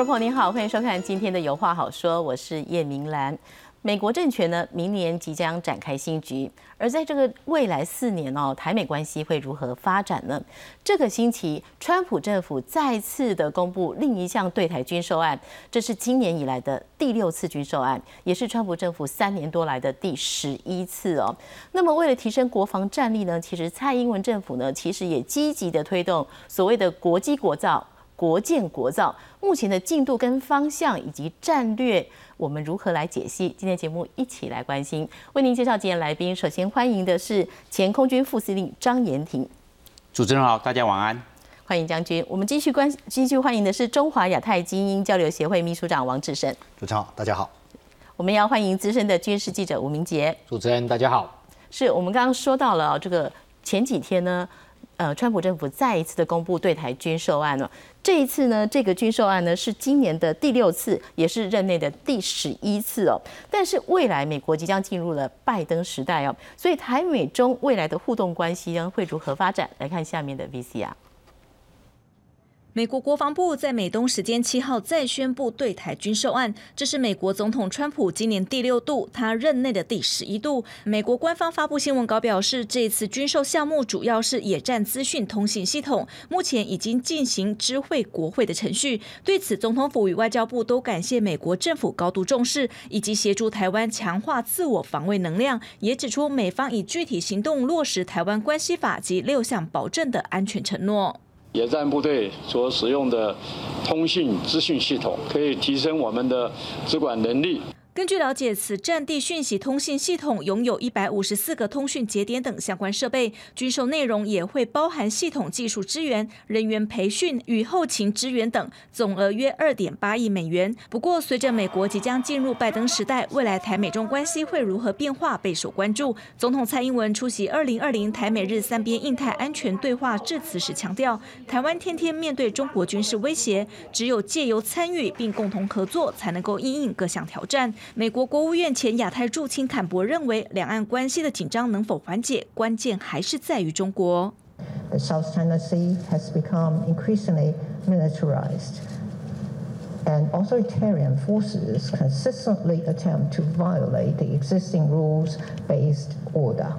众朋友您好，欢迎收看今天的《有话好说》，我是叶明兰。美国政权呢，明年即将展开新局，而在这个未来四年哦，台美关系会如何发展呢？这个星期，川普政府再次的公布另一项对台军售案，这是今年以来的第六次军售案，也是川普政府三年多来的第十一次哦。那么，为了提升国防战力呢，其实蔡英文政府呢，其实也积极的推动所谓的国机国造。国建国造目前的进度跟方向以及战略，我们如何来解析？今天节目一起来关心，为您介绍今天来宾。首先欢迎的是前空军副司令张延廷，主持人好，大家晚安，欢迎将军。我们继续关继续欢迎的是中华亚太精英交流协会秘书长王志胜，主持人好，大家好。我们要欢迎资深的军事记者吴明杰，主持人大家好。是我们刚刚说到了这个前几天呢。呃，川普政府再一次的公布对台军售案了。这一次呢，这个军售案呢是今年的第六次，也是任内的第十一次哦。但是未来美国即将进入了拜登时代哦，所以台美中未来的互动关系将会如何发展？来看下面的 VCR。美国国防部在美东时间七号再宣布对台军售案，这是美国总统川普今年第六度，他任内的第十一度。美国官方发布新闻稿表示，这次军售项目主要是野战资讯通信系统，目前已经进行知会国会的程序。对此，总统府与外交部都感谢美国政府高度重视，以及协助台湾强化自我防卫能量，也指出美方以具体行动落实台湾关系法及六项保证的安全承诺。野战部队所使用的通信资讯系统，可以提升我们的直管能力。根据了解，此战地讯息通信系统拥有一百五十四个通讯节点等相关设备，军售内容也会包含系统技术支援、人员培训与后勤支援等，总额约二点八亿美元。不过，随着美国即将进入拜登时代，未来台美中关系会如何变化备受关注。总统蔡英文出席二零二零台美日三边印太安全对话致辞时强调，台湾天天面对中国军事威胁，只有借由参与并共同合作，才能够应应各项挑战。美国国务院前亚太驻青坎博认为，两岸关系的紧张能否缓解，关键还是在于中国。The South China Sea has become increasingly militarized, and authoritarian forces consistently attempt to violate the existing rules-based order.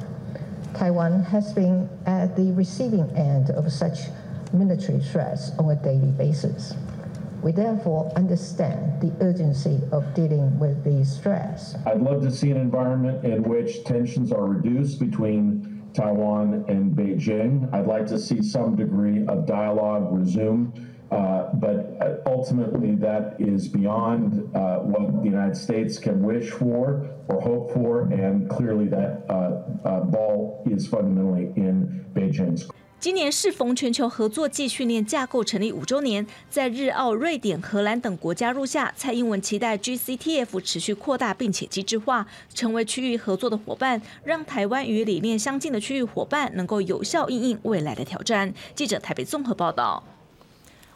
Taiwan has been at the receiving end of such military threats on a daily basis. We therefore understand the urgency of dealing with these threats. I'd love to see an environment in which tensions are reduced between Taiwan and Beijing. I'd like to see some degree of dialogue resume. Uh, but ultimately, that is beyond uh, what the United States can wish for or hope for, and clearly that uh, ball is fundamentally in Beijing's 今年适逢全球合作暨训练架构成立五周年，在日、澳、瑞典、荷兰等国加入下，蔡英文期待 GCTF 持续扩大并且机制化，成为区域合作的伙伴，让台湾与理念相近的区域伙伴能够有效应应未来的挑战。记者台北综合报道。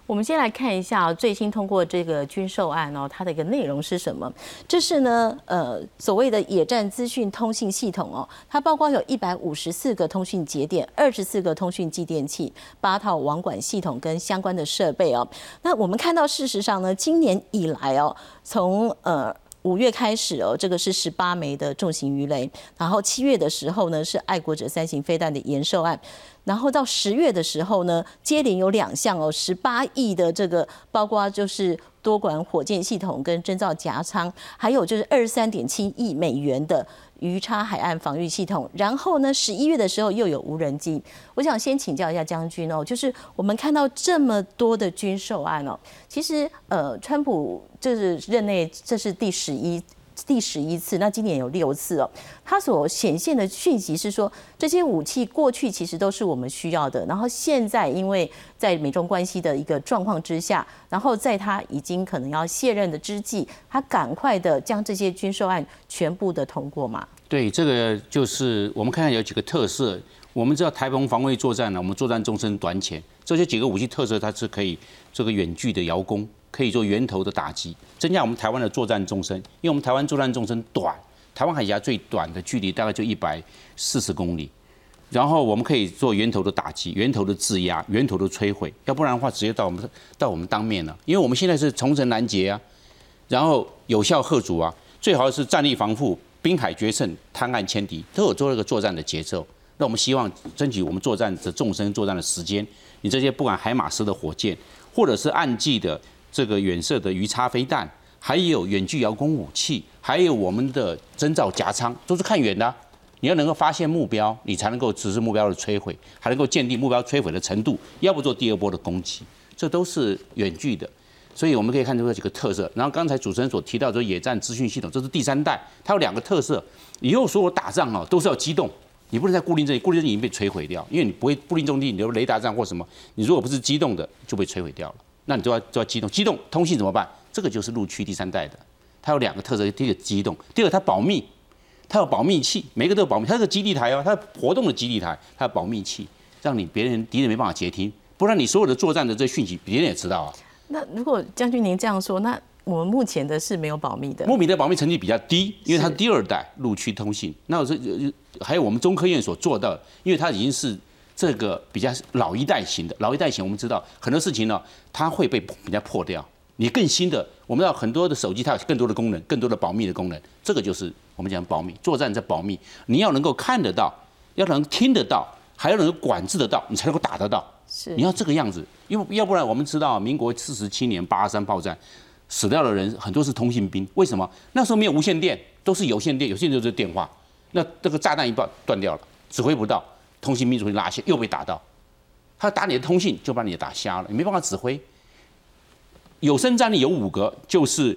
我们先来看一下最新通过这个军售案哦，它的一个内容是什么？这是呢，呃，所谓的野战资讯通信系统哦，它包括有一百五十四个通讯节点、二十四个通讯继电器、八套网管系统跟相关的设备哦。那我们看到，事实上呢，今年以来哦，从呃。五月开始哦，这个是十八枚的重型鱼雷，然后七月的时候呢是爱国者三型飞弹的延寿案，然后到十月的时候呢，接连有两项哦，十八亿的这个，包括就是多管火箭系统跟侦造夹舱，还有就是二十三点七亿美元的。鱼叉海岸防御系统，然后呢，十一月的时候又有无人机。我想先请教一下将军哦，就是我们看到这么多的军售案哦，其实呃，川普这是任内这是第十一。第十一次，那今年有六次哦。它所显现的讯息是说，这些武器过去其实都是我们需要的，然后现在因为在美中关系的一个状况之下，然后在他已经可能要卸任的之际，他赶快的将这些军售案全部的通过嘛？对，这个就是我们看看有几个特色。我们知道台澎防卫作战呢，我们作战纵深短浅，这些几个武器特色，它是可以这个远距的遥攻。可以做源头的打击，增加我们台湾的作战纵深，因为我们台湾作战纵深短，台湾海峡最短的距离大概就一百四十公里，然后我们可以做源头的打击、源头的制压、源头的摧毁，要不然的话直接到我们到我们当面了。因为我们现在是重城拦截啊，然后有效贺阻啊，最好是战力防护、滨海决胜、滩岸歼敌，都有做一个作战的节奏。那我们希望争取我们作战的纵深作战的时间。你这些不管海马斯的火箭，或者是暗记的这个远射的鱼叉飞弹，还有远距遥控武器，还有我们的征兆夹舱，都是看远的。你要能够发现目标，你才能够实施目标的摧毁，还能够鉴定目标摧毁的程度，要不做第二波的攻击，这都是远距的。所以我们可以看出这几个特色。然后刚才主持人所提到说野战资讯系统，这是第三代，它有两个特色。以后所有打仗哦都是要机动，你不能在固定阵地，固定阵地已经被摧毁掉，因为你不会固定阵地，你比如雷达站或什么，你如果不是机动的就被摧毁掉了。那你就要就要机动，机动通信怎么办？这个就是陆区第三代的，它有两个特色：第一个机动，第二个它保密，它有保密器，每个都有保密，它是个基地台哦，它活动的基地台，它有保密器，让你别人敌人没办法接听，不然你所有的作战的这讯息别人也知道啊。那如果将军您这样说，那我们目前的是没有保密的。目前的保密成绩比较低，因为它第二代陆区通信。那我说还有我们中科院所做到，因为它已经是这个比较老一代型的。老一代型我们知道很多事情呢，它会被人家破掉。你更新的，我们要很多的手机它有更多的功能，更多的保密的功能。这个就是我们讲保密，作战在保密。你要能够看得到，要能听得到，还要能够管制得到，你才能够打得到。是你要这个样子，因为要不然我们知道，民国四十七年八二三炮战死掉的人很多是通信兵，为什么？那时候没有无线电，都是有线电，有线电就是电话。那这个炸弹一爆断掉了，指挥不到，通信兵就会拉线，又被打到。他打你的通信，就把你打瞎了，你没办法指挥。有生战力有五个，就是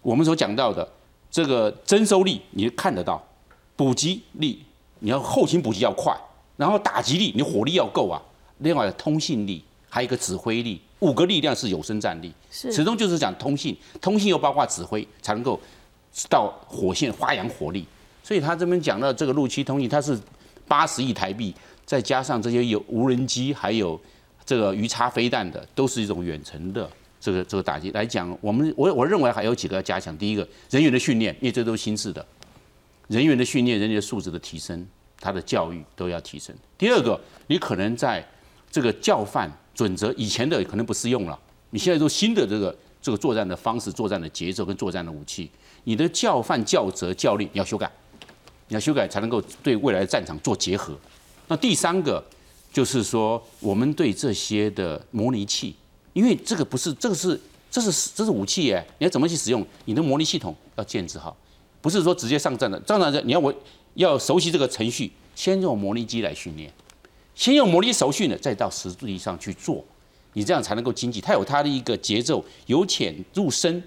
我们所讲到的这个征收力，你看得到；补给力，你要后勤补给要快；然后打击力，你火力要够啊。另外，通信力，还有一个指挥力，五个力量是有生战力。始终就是讲通信，通信又包括指挥，才能够到火线发扬火力。所以他这边讲到这个陆区通信，它是八十亿台币，再加上这些有无人机，还有这个鱼叉飞弹的，都是一种远程的这个这个打击来讲。我们我我认为还有几个要加强。第一个，人员的训练，因为这都是新式的，人员的训练，人员素质的提升，他的教育都要提升。第二个，你可能在这个教范准则以前的可能不适用了，你现在都新的这个这个作战的方式、作战的节奏跟作战的武器，你的教范教则教令要修改，你要修改才能够对未来的战场做结合。那第三个就是说，我们对这些的模拟器，因为这个不是这个是这是这是武器耶，你要怎么去使用？你的模拟系统要建制好，不是说直接上战的，上战的你要我要熟悉这个程序，先用模拟机来训练。先用模拟手续呢，再到实际上去做，你这样才能够经济。它有它的一个节奏，由浅入深，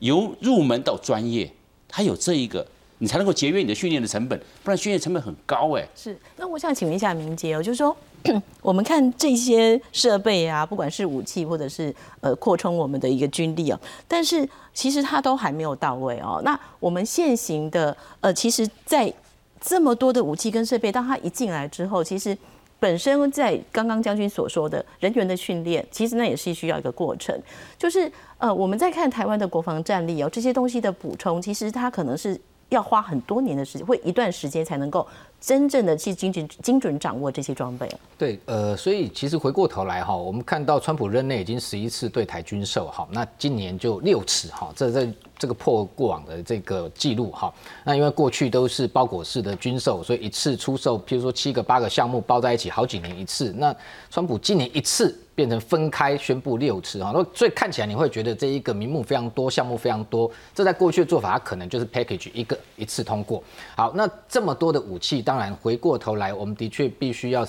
由入门到专业，它有这一个，你才能够节约你的训练的成本，不然训练成本很高哎。是，那我想请问一下明杰哦，就是说 我们看这些设备啊，不管是武器或者是呃扩充我们的一个军力哦，但是其实它都还没有到位哦。那我们现行的呃，其实，在这么多的武器跟设备，当它一进来之后，其实。本身在刚刚将军所说的人员的训练，其实那也是需要一个过程。就是呃，我们在看台湾的国防战力哦，这些东西的补充，其实它可能是要花很多年的时间，会一段时间才能够真正的去精准精准掌握这些装备。对，呃，所以其实回过头来哈，我们看到川普任内已经十一次对台军售，哈，那今年就六次哈，这这。这个破过往的这个记录哈，那因为过去都是包裹式的军售，所以一次出售，譬如说七个八个项目包在一起，好几年一次。那川普今年一次变成分开宣布六次哈，那所以看起来你会觉得这一个名目非常多，项目非常多。这在过去的做法，它可能就是 package 一个一次通过。好，那这么多的武器，当然回过头来，我们的确必须要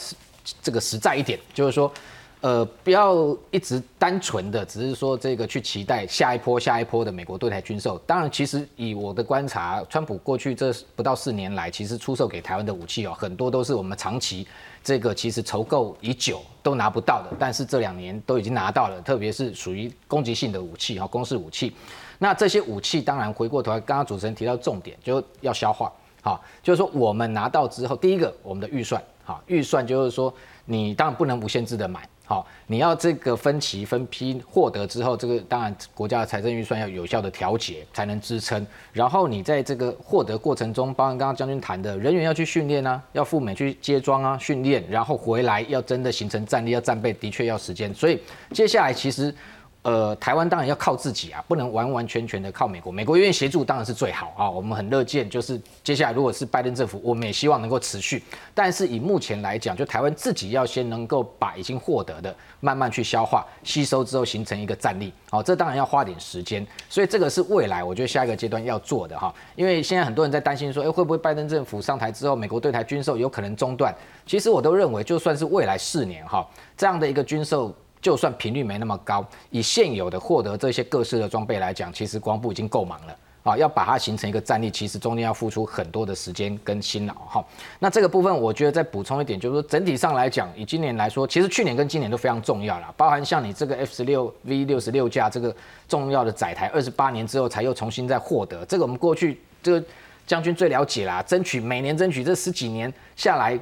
这个实在一点，就是说。呃，不要一直单纯的只是说这个去期待下一波下一波的美国对台军售。当然，其实以我的观察，川普过去这不到四年来，其实出售给台湾的武器哦，很多都是我们长期这个其实筹购已久都拿不到的，但是这两年都已经拿到了，特别是属于攻击性的武器哈，攻势武器。那这些武器当然回过头来，刚刚主持人提到重点就要消化，好，就是说我们拿到之后，第一个我们的预算，好，预算就是说。你当然不能无限制的买。好，你要这个分期分批获得之后，这个当然国家的财政预算要有效的调节才能支撑。然后你在这个获得过程中，包含刚刚将军谈的人员要去训练啊，要赴美去接装啊训练，然后回来要真的形成战力要战备，的确要时间。所以接下来其实。呃，台湾当然要靠自己啊，不能完完全全的靠美国。美国愿意协助当然是最好啊，我们很乐见。就是接下来如果是拜登政府，我们也希望能够持续。但是以目前来讲，就台湾自己要先能够把已经获得的慢慢去消化、吸收之后，形成一个战力。好，这当然要花点时间。所以这个是未来我觉得下一个阶段要做的哈。因为现在很多人在担心说，哎，会不会拜登政府上台之后，美国对台军售有可能中断？其实我都认为，就算是未来四年哈这样的一个军售。就算频率没那么高，以现有的获得这些各式的装备来讲，其实光部已经够忙了啊！要把它形成一个战力，其实中间要付出很多的时间跟辛劳哈。那这个部分，我觉得再补充一点，就是说整体上来讲，以今年来说，其实去年跟今年都非常重要了，包含像你这个 F 十六 V 六十六架这个重要的载台，二十八年之后才又重新再获得，这个我们过去这个将军最了解啦，争取每年争取这十几年下来。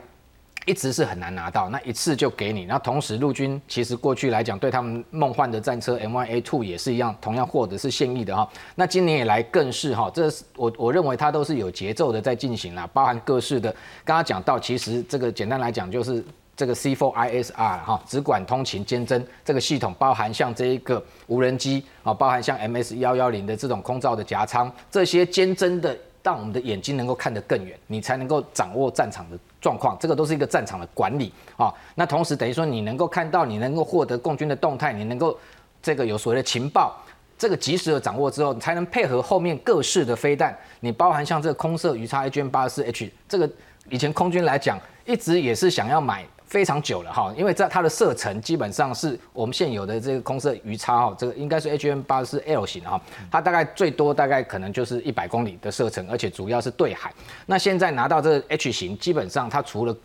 一直是很难拿到，那一次就给你。那同时，陆军其实过去来讲，对他们梦幻的战车 M1A2 也是一样，同样获得是现役的哈。那今年以来更是哈，这是我我认为它都是有节奏的在进行啦，包含各式的。刚刚讲到，其实这个简单来讲就是这个 C4ISR 哈，只管通勤兼侦这个系统，包含像这一个无人机啊，包含像 MS 幺幺零的这种空照的夹舱，这些兼侦的。让我们的眼睛能够看得更远，你才能够掌握战场的状况。这个都是一个战场的管理啊。那同时等于说，你能够看到，你能够获得共军的动态，你能够这个有所谓的情报，这个及时的掌握之后，才能配合后面各式的飞弹。你包含像这个空射鱼叉 H M 八四 H，这个以前空军来讲，一直也是想要买。非常久了哈，因为在它的射程基本上是我们现有的这个空射鱼叉哈，这个应该是 H M 八是 L 型哈，它大概最多大概可能就是一百公里的射程，而且主要是对海。那现在拿到这个 H 型，基本上它除了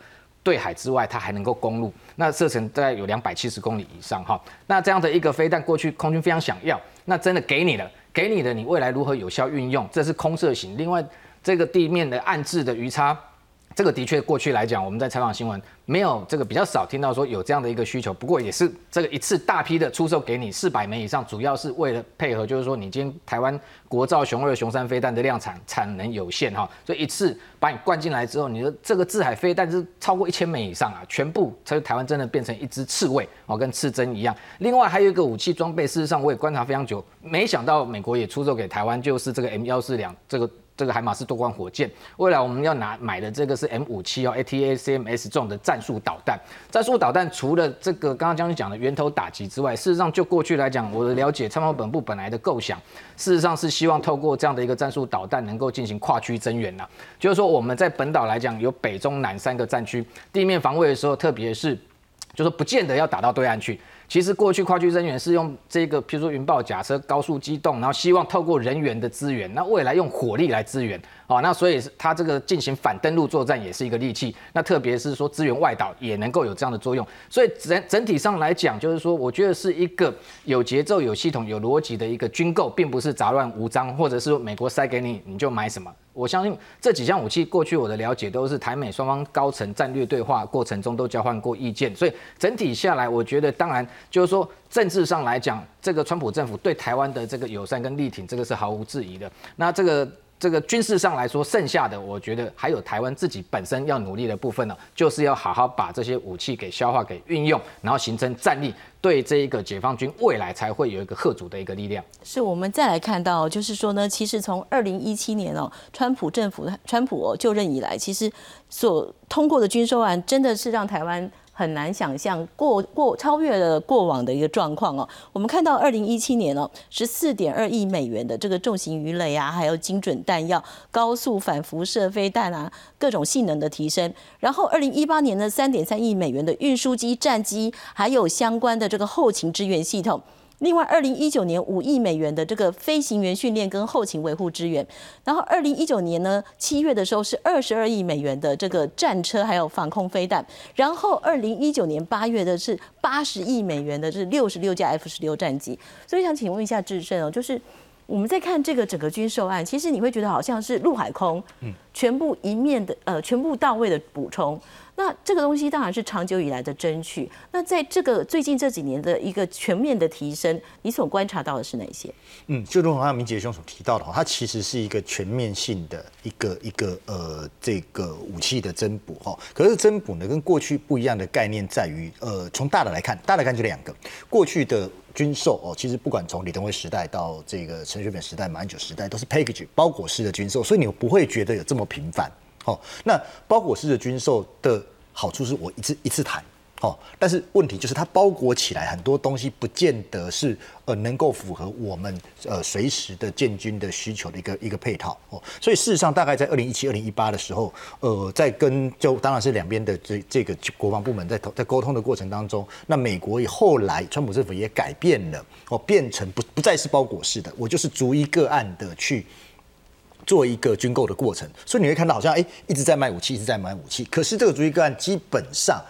对海之外，它还能够公路，那射程大概有两百七十公里以上哈。那这样的一个飞弹，过去空军非常想要，那真的给你了，给你的，你未来如何有效运用？这是空射型。另外，这个地面的暗制的鱼叉。这个的确，过去来讲，我们在采访新闻没有这个比较少听到说有这样的一个需求。不过也是这个一次大批的出售给你四百枚以上，主要是为了配合，就是说你今天台湾国造熊二、熊三飞弹的量产产能有限哈，所以一次把你灌进来之后，你的这个自海飞弹是超过一千枚以上啊，全部才台湾真的变成一支刺猬哦，跟刺针一样。另外还有一个武器装备，事实上我也观察非常久，没想到美国也出售给台湾，就是这个 M 幺四两这个。这个海马斯多管火箭，未来我们要拿买的这个是 M 五七哦，ATACMS 这种的战术导弹。战术导弹除了这个刚刚将军讲的源头打击之外，事实上就过去来讲，我的了解，参谋本部本来的构想，事实上是希望透过这样的一个战术导弹，能够进行跨区增援呐。就是说我们在本岛来讲，有北中南三个战区，地面防卫的时候，特别是，就是不见得要打到对岸去。其实过去跨区增援是用这个，譬如说云豹假车高速机动，然后希望透过人员的资源，那未来用火力来支援，哦，那所以它这个进行反登陆作战也是一个利器。那特别是说支援外岛也能够有这样的作用。所以整整体上来讲，就是说我觉得是一个有节奏、有系统、有逻辑的一个军购，并不是杂乱无章，或者是美国塞给你你就买什么。我相信这几项武器，过去我的了解都是台美双方高层战略对话过程中都交换过意见，所以整体下来，我觉得当然就是说政治上来讲，这个川普政府对台湾的这个友善跟力挺，这个是毫无质疑的。那这个。这个军事上来说，剩下的我觉得还有台湾自己本身要努力的部分呢，就是要好好把这些武器给消化、给运用，然后形成战力，对这一个解放军未来才会有一个贺主的一个力量。是我们再来看到，就是说呢，其实从二零一七年哦，川普政府川普就任以来，其实所通过的军售案，真的是让台湾。很难想象过过超越了过往的一个状况哦。我们看到二零一七年哦，十四点二亿美元的这个重型鱼雷啊，还有精准弹药、高速反辐射飞弹啊，各种性能的提升。然后二零一八年的，三点三亿美元的运输机、战机，还有相关的这个后勤支援系统。另外，二零一九年五亿美元的这个飞行员训练跟后勤维护支援，然后二零一九年呢七月的时候是二十二亿美元的这个战车还有防空飞弹，然后二零一九年八月的是八十亿美元的是六十六架 F 十六战机，所以想请问一下智胜哦，就是我们在看这个整个军售案，其实你会觉得好像是陆海空，嗯，全部一面的呃全部到位的补充。那这个东西当然是长久以来的争取。那在这个最近这几年的一个全面的提升，你所观察到的是哪些？嗯，就如同刚刚明杰兄所提到的话，它其实是一个全面性的一个一个呃这个武器的增补哈。可是增补呢，跟过去不一样的概念在于，呃，从大的来看，大的看就两个，过去的。军售哦，其实不管从李登辉时代到这个陈水扁时代、马英九时代，都是 package 包裹式的军售，所以你不会觉得有这么频繁。哦，那包裹式的军售的好处是我一次一次谈。哦，但是问题就是它包裹起来很多东西，不见得是呃能够符合我们呃随时的建军的需求的一个一个配套哦。所以事实上，大概在二零一七、二零一八的时候，呃，在跟就当然是两边的这这个国防部门在在沟通的过程当中，那美国以后来川普政府也改变了哦，变成不不再是包裹式的，我就是逐一个案的去做一个军购的过程。所以你会看到好像哎一直在卖武器，一直在买武器，可是这个逐一个案基本上。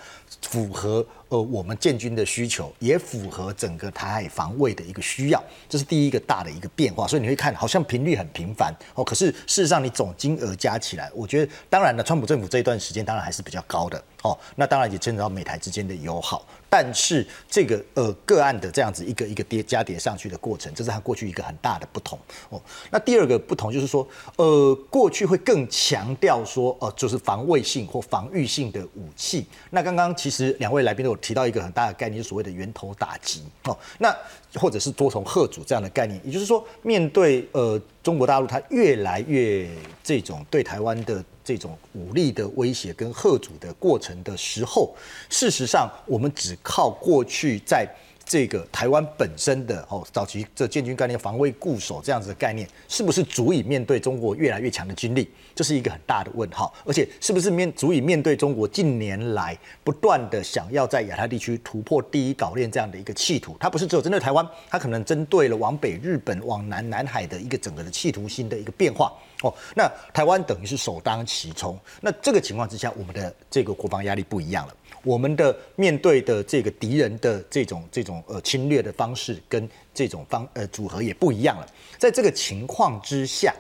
符合呃我们建军的需求，也符合整个台海防卫的一个需要，这是第一个大的一个变化。所以你会看好像频率很频繁哦，可是事实上你总金额加起来，我觉得当然了，川普政府这一段时间当然还是比较高的哦，那当然也牵扯到美台之间的友好。但是这个呃个案的这样子一个一个叠加叠上去的过程，这是它过去一个很大的不同哦。那第二个不同就是说，呃，过去会更强调说，呃，就是防卫性或防御性的武器。那刚刚其实两位来宾都有提到一个很大的概念，所谓的源头打击哦。那或者是多重贺主这样的概念，也就是说，面对呃中国大陆，它越来越这种对台湾的这种武力的威胁跟贺主的过程的时候，事实上，我们只靠过去在。这个台湾本身的哦，早期这建军概念、防卫固守这样子的概念，是不是足以面对中国越来越强的军力？这是一个很大的问号。而且，是不是面足以面对中国近年来不断的想要在亚太地区突破第一岛链这样的一个企图？它不是只有针对台湾，它可能针对了往北日本、往南南海的一个整个的企图心的一个变化。哦，那台湾等于是首当其冲。那这个情况之下，我们的这个国防压力不一样了。我们的面对的这个敌人的这种这种呃侵略的方式跟这种方呃组合也不一样了。在这个情况之下。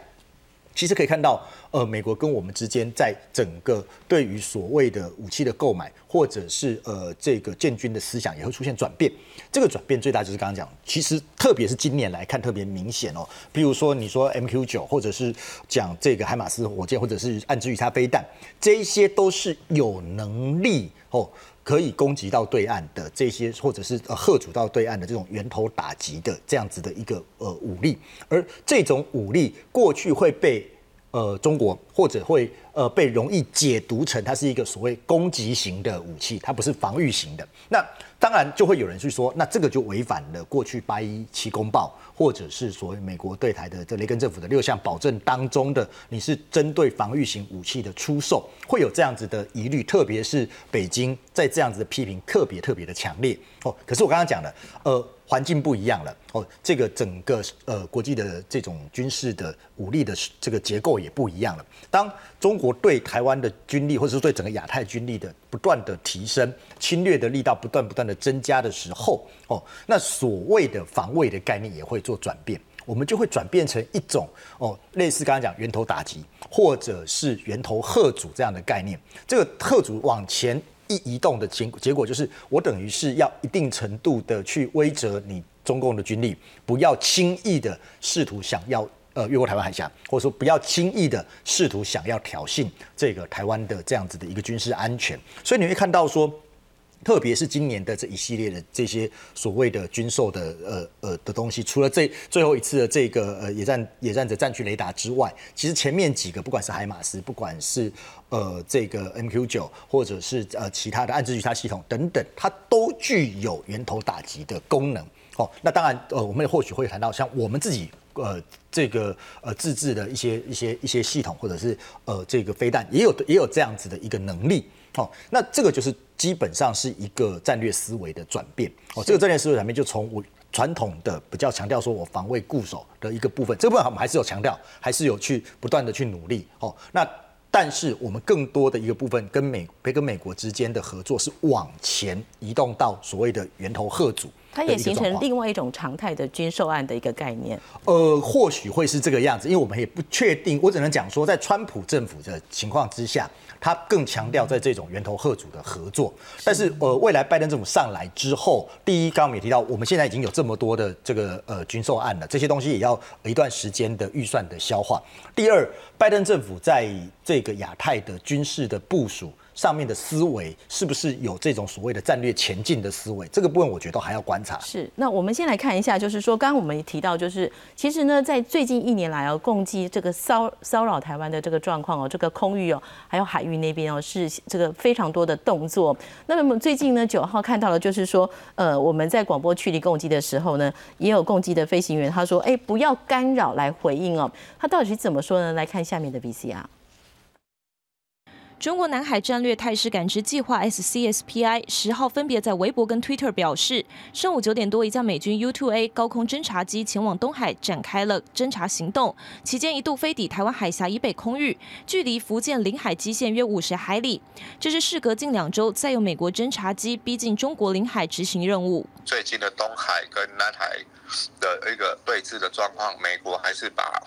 其实可以看到，呃，美国跟我们之间在整个对于所谓的武器的购买，或者是呃这个建军的思想也会出现转变。这个转变最大就是刚刚讲，其实特别是今年来看特别明显哦。比如说你说 MQ 九，或者是讲这个海马斯火箭，或者是暗之鱼叉飞弹，这一些都是有能力哦可以攻击到对岸的这些，或者是呃吓阻到对岸的这种源头打击的这样子的一个呃武力，而这种武力过去会被。呃，中国或者会呃被容易解读成它是一个所谓攻击型的武器，它不是防御型的。那当然就会有人去说，那这个就违反了过去八一七公报，或者是所谓美国对台的这雷根政府的六项保证当中的，你是针对防御型武器的出售，会有这样子的疑虑，特别是北京在这样子的批评特别特别的强烈哦。可是我刚刚讲的，呃。环境不一样了哦，这个整个呃国际的这种军事的武力的这个结构也不一样了。当中国对台湾的军力，或者是对整个亚太军力的不断的提升，侵略的力道不断不断的增加的时候，哦，那所谓的防卫的概念也会做转变，我们就会转变成一种哦，类似刚刚讲源头打击，或者是源头贺阻这样的概念。这个贺阻往前。一移动的结结果就是，我等于是要一定程度的去威慑你中共的军力，不要轻易的试图想要呃越过台湾海峡，或者说不要轻易的试图想要挑衅这个台湾的这样子的一个军事安全。所以你会看到说。特别是今年的这一系列的这些所谓的军售的呃呃的东西，除了这最后一次的这个呃野战野战者战区雷达之外，其实前面几个不管是海马斯，不管是呃这个 MQ 九，或者是呃其他的暗之鱼叉系统等等，它都具有源头打击的功能。哦，那当然呃我们或许会谈到像我们自己呃这个呃自制的一些一些一些系统，或者是呃这个飞弹也有也有这样子的一个能力。哦，那这个就是基本上是一个战略思维的转变。哦，这个战略思维转变就从我传统的比较强调说我防卫固守的一个部分，这部分我们还是有强调，还是有去不断的去努力。哦，那但是我们更多的一个部分跟美别跟美国之间的合作是往前移动到所谓的源头贺主。它也形成另外一种常态的军售案的一个概念。呃，或许会是这个样子，因为我们也不确定。我只能讲说，在川普政府的情况之下，他更强调在这种源头贺主的合作。但是，呃，未来拜登政府上来之后，第一，刚刚我们也提到，我们现在已经有这么多的这个呃军售案了，这些东西也要一段时间的预算的消化。第二，拜登政府在这个亚太的军事的部署。上面的思维是不是有这种所谓的战略前进的思维？这个部分我觉得还要观察。是，那我们先来看一下，就是说，刚刚我们也提到，就是其实呢，在最近一年来哦，共计这个骚骚扰台湾的这个状况哦，这个空域哦，还有海域那边哦，是这个非常多的动作。那么最近呢，九号看到了，就是说，呃，我们在广播区里共机的时候呢，也有共机的飞行员他说，哎，不要干扰来回应哦。他到底是怎么说呢？来看下面的 VCR。中国南海战略态势感知计划 （SCSPI） 十号分别在微博跟 Twitter 表示，上午九点多，一架美军 U-2A 高空侦察机前往东海展开了侦察行动，期间一度飞抵台湾海峡以北空域，距离福建领海基线约五十海里。这是事隔近两周，再有美国侦察机逼近中国领海执行任务。最近的东海跟南海的一个对峙的状况，美国还是把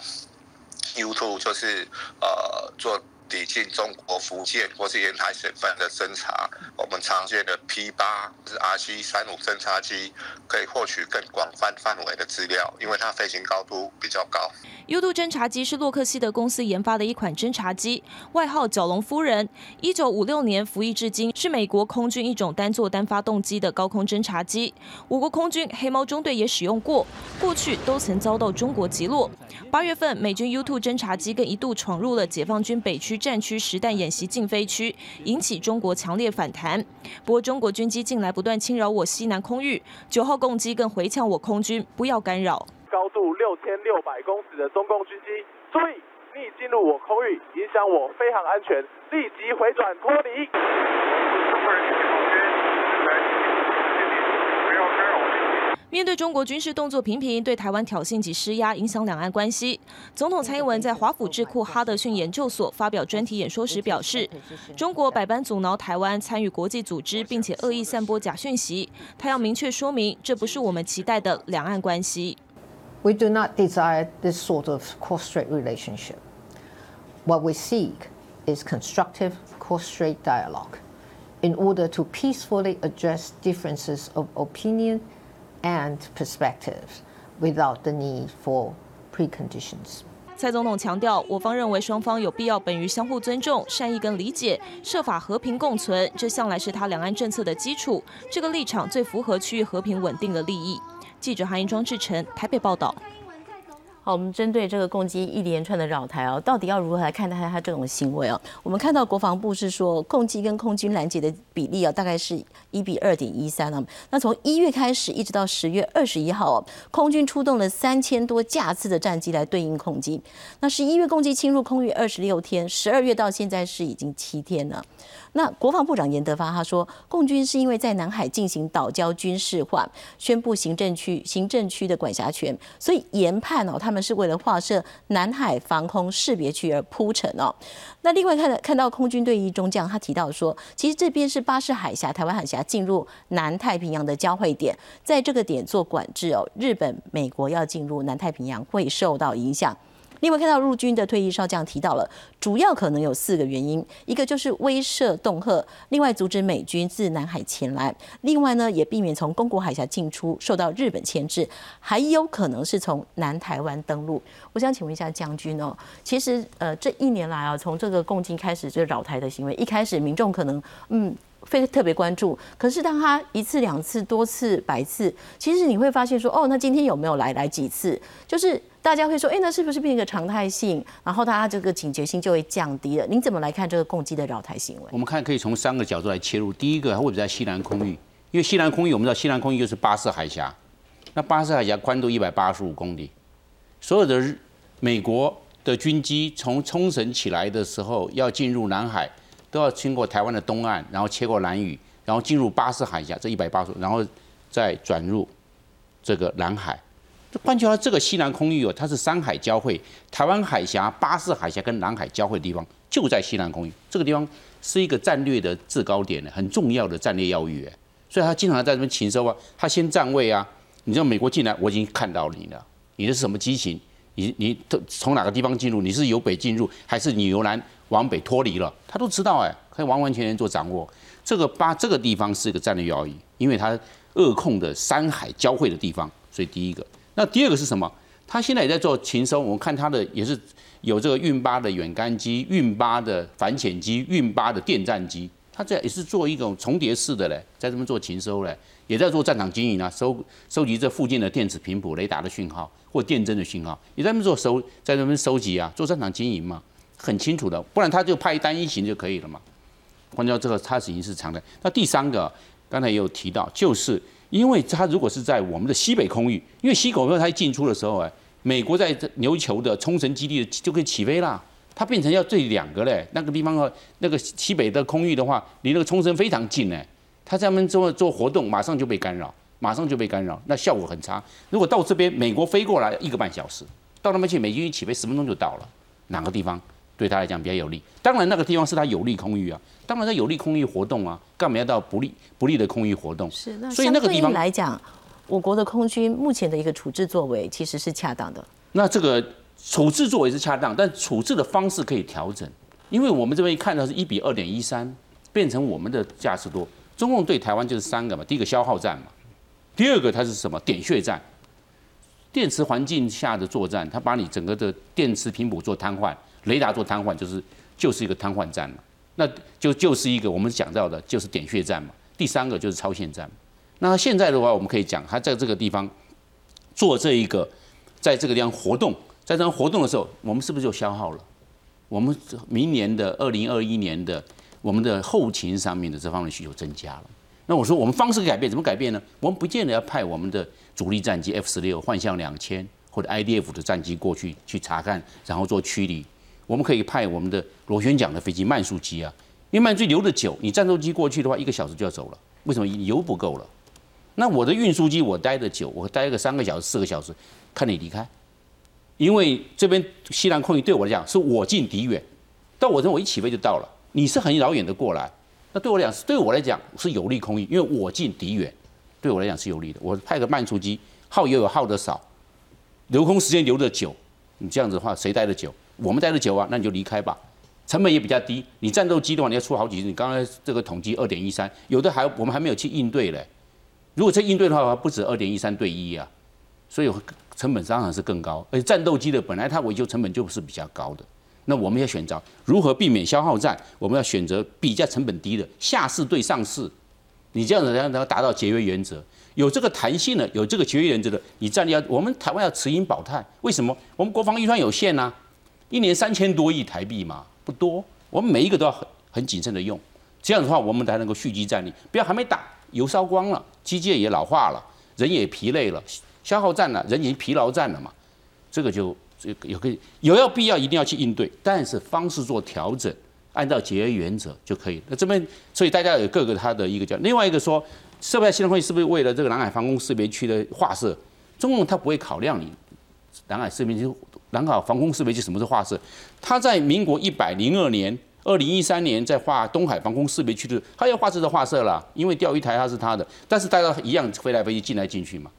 U-2 就是呃做。抵近中国福建或是沿海省份的侦察，我们常见的 P 八是 RC 三五侦察机，可以获取更广泛范围的资料，因为它飞行高度比较高。U 度侦察机是洛克希德公司研发的一款侦察机，外号“角龙夫人”。一九五六年服役至今，是美国空军一种单座单发动机的高空侦察机。我国空军黑猫中队也使用过，过去都曾遭到中国击落。八月份，美军 U two 侦察机更一度闯入了解放军北区战区实弹演习禁飞区，引起中国强烈反弹。不过，中国军机近来不断侵扰我西南空域，九号攻击更回呛我空军不要干扰。高度六千六百公尺的中共军机，注意你已进入我空域，影响我飞行安全，立即回转脱离。面对中国军事动作频频，对台湾挑衅及施压，影响两岸关系。总统蔡英文在华府智库哈德逊研究所发表专题演说时表示，中国百般阻挠台湾参与国际组织，并且恶意散播假讯息。他要明确说明，这不是我们期待的两岸关系。We do not desire this sort of cross-strait relationship. What we seek is constructive cross-strait dialogue in order to peacefully address differences of opinion and perspectives without the need for preconditions. 蔡总统强调，我方认为双方有必要本于相互尊重、善意跟理解，设法和平共存，这向来是他两岸政策的基础。这个立场最符合区域和平稳定的利益。记者韩英庄志成台北报道。好，我们针对这个攻击一连串的扰台哦，到底要如何来看待他这种行为哦？我们看到国防部是说，攻击跟空军拦截的比例啊，大概是一比二点一三啊。那从一月开始，一直到十月二十一号哦，空军出动了三千多架次的战机来对应空击。那十一月攻击侵入空域二十六天，十二月到现在是已经七天了。那国防部长严德发他说，共军是因为在南海进行岛礁军事化，宣布行政区行政区的管辖权，所以研判哦，他们是为了划设南海防空识别区而铺陈哦。那另外看到看到空军队一中将他提到说，其实这边是巴士海峡、台湾海峡进入南太平洋的交汇点，在这个点做管制哦，日本、美国要进入南太平洋会受到影响。另外看到陆军的退役少将提到了，主要可能有四个原因，一个就是威慑恫吓，另外阻止美军自南海前来，另外呢也避免从宫古海峡进出受到日本牵制，还有可能是从南台湾登陆。我想请问一下将军哦，其实呃这一年来啊，从这个共进开始这扰台的行为，一开始民众可能嗯非特别关注，可是当他一次两次多次百次，其实你会发现说哦，那今天有没有来来几次，就是。大家会说，哎，那是不是变一个常态性？然后大家这个警觉性就会降低了。您怎么来看这个攻击的扰台行为？我们看可以从三个角度来切入。第一个，它会在西南空域，因为西南空域我们知道西南空域就是巴士海峡，那巴士海峡宽度一百八十五公里，所有的美国的军机从冲绳起来的时候要进入南海，都要经过台湾的东岸，然后切过南屿，然后进入巴士海峡这一百八十，然后再转入这个南海。换句话说，这个西南空域哦，它是山海交汇，台湾海峡、巴士海峡跟南海交汇的地方就在西南空域。这个地方是一个战略的制高点很重要的战略要域。所以他经常在这边勤收啊，他先站位啊。你知道美国进来，我已经看到你了，你的是什么机型？你你从哪个地方进入？你是由北进入，还是你由南往北脱离了？他都知道哎，可以完完全全做掌握。这个八这个地方是一个战略要义，因为它扼控的山海交汇的地方，所以第一个。那第二个是什么？他现在也在做禽收，我们看他的也是有这个运八的远干机、运八的反潜机、运八的电战机，他这也是做一种重叠式的嘞，在这边做禽收嘞，也在做战场经营啊，收收集这附近的电子频谱、雷达的讯号或电侦的讯号，也在那边做收，在那边收集啊，做战场经营嘛，很清楚的，不然他就派单一型就可以了嘛。换掉这个，它已经是常态。那第三个，刚才也有提到，就是。因为它如果是在我们的西北空域，因为西狗肉它进出的时候，哎，美国在琉球的冲绳基地就可以起飞啦。它变成要对两个嘞，那个地方，那个西北的空域的话，离那个冲绳非常近哎，它在那边做做活动，马上就被干扰，马上就被干扰，那效果很差。如果到这边，美国飞过来一个半小时，到那边去，美军一起飞十分钟就到了，哪个地方？对他来讲比较有利，当然那个地方是他有利空域啊，当然他有利空域活动啊，干嘛要到不利不利的空域活动？是，那所以那个地方来讲，我国的空军目前的一个处置作为其实是恰当的。那这个处置作为是恰当，但处置的方式可以调整，因为我们这边看到是一比二点一三，变成我们的架势多。中共对台湾就是三个嘛，第一个消耗战嘛，第二个它是什么点穴战，电磁环境下的作战，它把你整个的电磁频谱做瘫痪。雷达做瘫痪就是就是一个瘫痪战嘛，那就就是一个我们讲到的就是点穴战嘛。第三个就是超限战。那现在的话，我们可以讲，他在这个地方做这一个，在这个地方活动，在这样活动的时候，我们是不是就消耗了？我们明年的二零二一年的我们的后勤上面的这方面需求增加了。那我说我们方式改变，怎么改变呢？我们不见得要派我们的主力战机 F 十六、幻象两千或者 IDF 的战机过去去查看，然后做驱离。我们可以派我们的螺旋桨的飞机慢速机啊，因为慢速机留的久，你战斗机过去的话，一个小时就要走了。为什么油不够了？那我的运输机我待的久，我待个三个小时、四个小时，看你离开。因为这边西南空域对我来讲是我近敌远，到我这我一起飞就到了。你是很遥远的过来，那对我来讲是对我来讲是有利空域，因为我近敌远，对我来讲是有利的。我派个慢速机，耗油有耗的少，留空时间留的久，你这样子的话，谁待的久？我们待的久啊，那你就离开吧，成本也比较低。你战斗机的话，你要出好几次。你刚刚这个统计二点一三，有的还我们还没有去应对嘞。如果这应对的话，不止二点一三对一啊，所以成本当然是更高。而且战斗机的本来它维修成本就是比较高的，那我们要选择如何避免消耗战，我们要选择比较成本低的下市对上市。你这样子才能达到节约原则，有这个弹性的，有这个节约原则的，你战力要我们台湾要持盈保泰。为什么？我们国防预算有限呐。一年三千多亿台币嘛，不多。我们每一个都要很很谨慎的用，这样的话我们才能够蓄积战力。不要还没打，油烧光了，机械也老化了，人也疲累了，消耗战了，人已经疲劳战了嘛。这个就这个有个有要必要一定要去应对，但是方式做调整，按照节约原则就可以。那这边所以大家有各个他的一个叫另外一个说，设备系统会是不是为了这个南海防空识别区的划设？中共他不会考量你南海识别区。南海防空识别机什么是划设？他在民国一百零二年、二零一三年在画东海防空识别区的，他要画这个划设了，因为钓鱼台它是他的，但是大家一样飞来飞去进来进去嘛。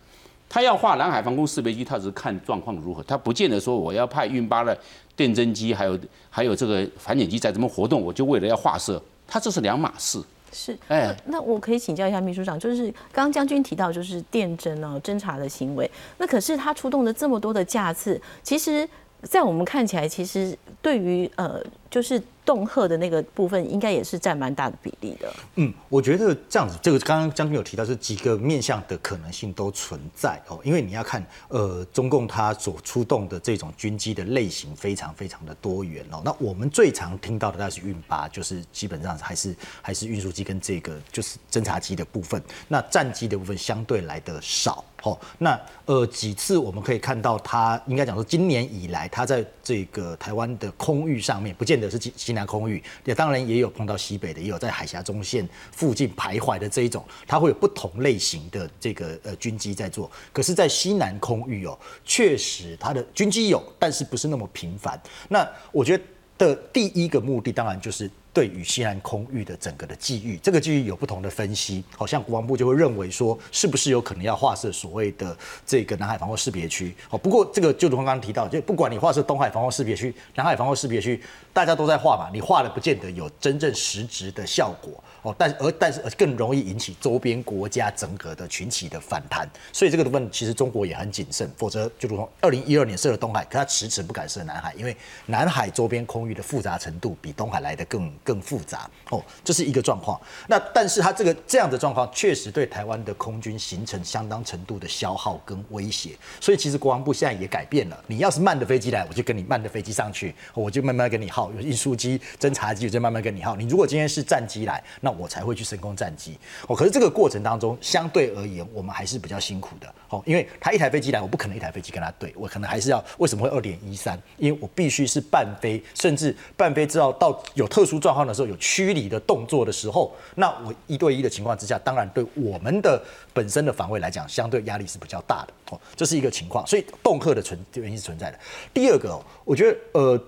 他要画南海防空识别机，他只是看状况如何，他不见得说我要派运八的电侦机，还有还有这个反潜机在怎么活动，我就为了要画设，他这是两码事。是，哎，那我可以请教一下秘书长，就是刚刚将军提到就是电侦哦侦查的行为，那可是他出动了这么多的架次，其实，在我们看起来，其实对于呃就是。恫吓的那个部分应该也是占蛮大的比例的。嗯，我觉得这样子，这个刚刚将军有提到是几个面向的可能性都存在哦。因为你要看，呃，中共它所出动的这种军机的类型非常非常的多元哦。那我们最常听到的那是运八，就是基本上还是还是运输机跟这个就是侦察机的部分。那战机的部分相对来的少。好，那呃几次我们可以看到，它应该讲说今年以来，它在这个台湾的空域上面，不见得是西西南空域，也当然也有碰到西北的，也有在海峡中线附近徘徊的这一种，它会有不同类型的这个呃军机在做。可是，在西南空域哦，确实它的军机有，但是不是那么频繁。那我觉得的第一个目的，当然就是。对于西南空域的整个的机遇，这个机遇有不同的分析。好像国防部就会认为说，是不是有可能要划设所谓的这个南海防空识别区？哦，不过这个就如刚刚提到，就不管你划设东海防空识别区、南海防空识别区，大家都在画嘛，你画的不见得有真正实质的效果。哦，但而但是更容易引起周边国家整个的群起的反弹，所以这个部分其实中国也很谨慎，否则就如同二零一二年设了东海，可他迟迟不敢设南海，因为南海周边空域的复杂程度比东海来的更更复杂。哦，这是一个状况。那但是它这个这样的状况确实对台湾的空军形成相当程度的消耗跟威胁，所以其实国防部现在也改变了，你要是慢的飞机来，我就跟你慢的飞机上去，我就慢慢跟你耗，有运输机、侦察机，我就慢慢跟你耗。你如果今天是战机来，那我才会去升空战机哦。可是这个过程当中，相对而言，我们还是比较辛苦的哦，因为他一台飞机来，我不可能一台飞机跟他对，我可能还是要为什么会二点一三？因为我必须是半飞，甚至半飞知道到有特殊状况的时候，有驱离的动作的时候，那我一对一的情况之下，当然对我们的本身的防卫来讲，相对压力是比较大的哦，这是一个情况。所以恫吓的存原因是存在的。第二个，我觉得呃，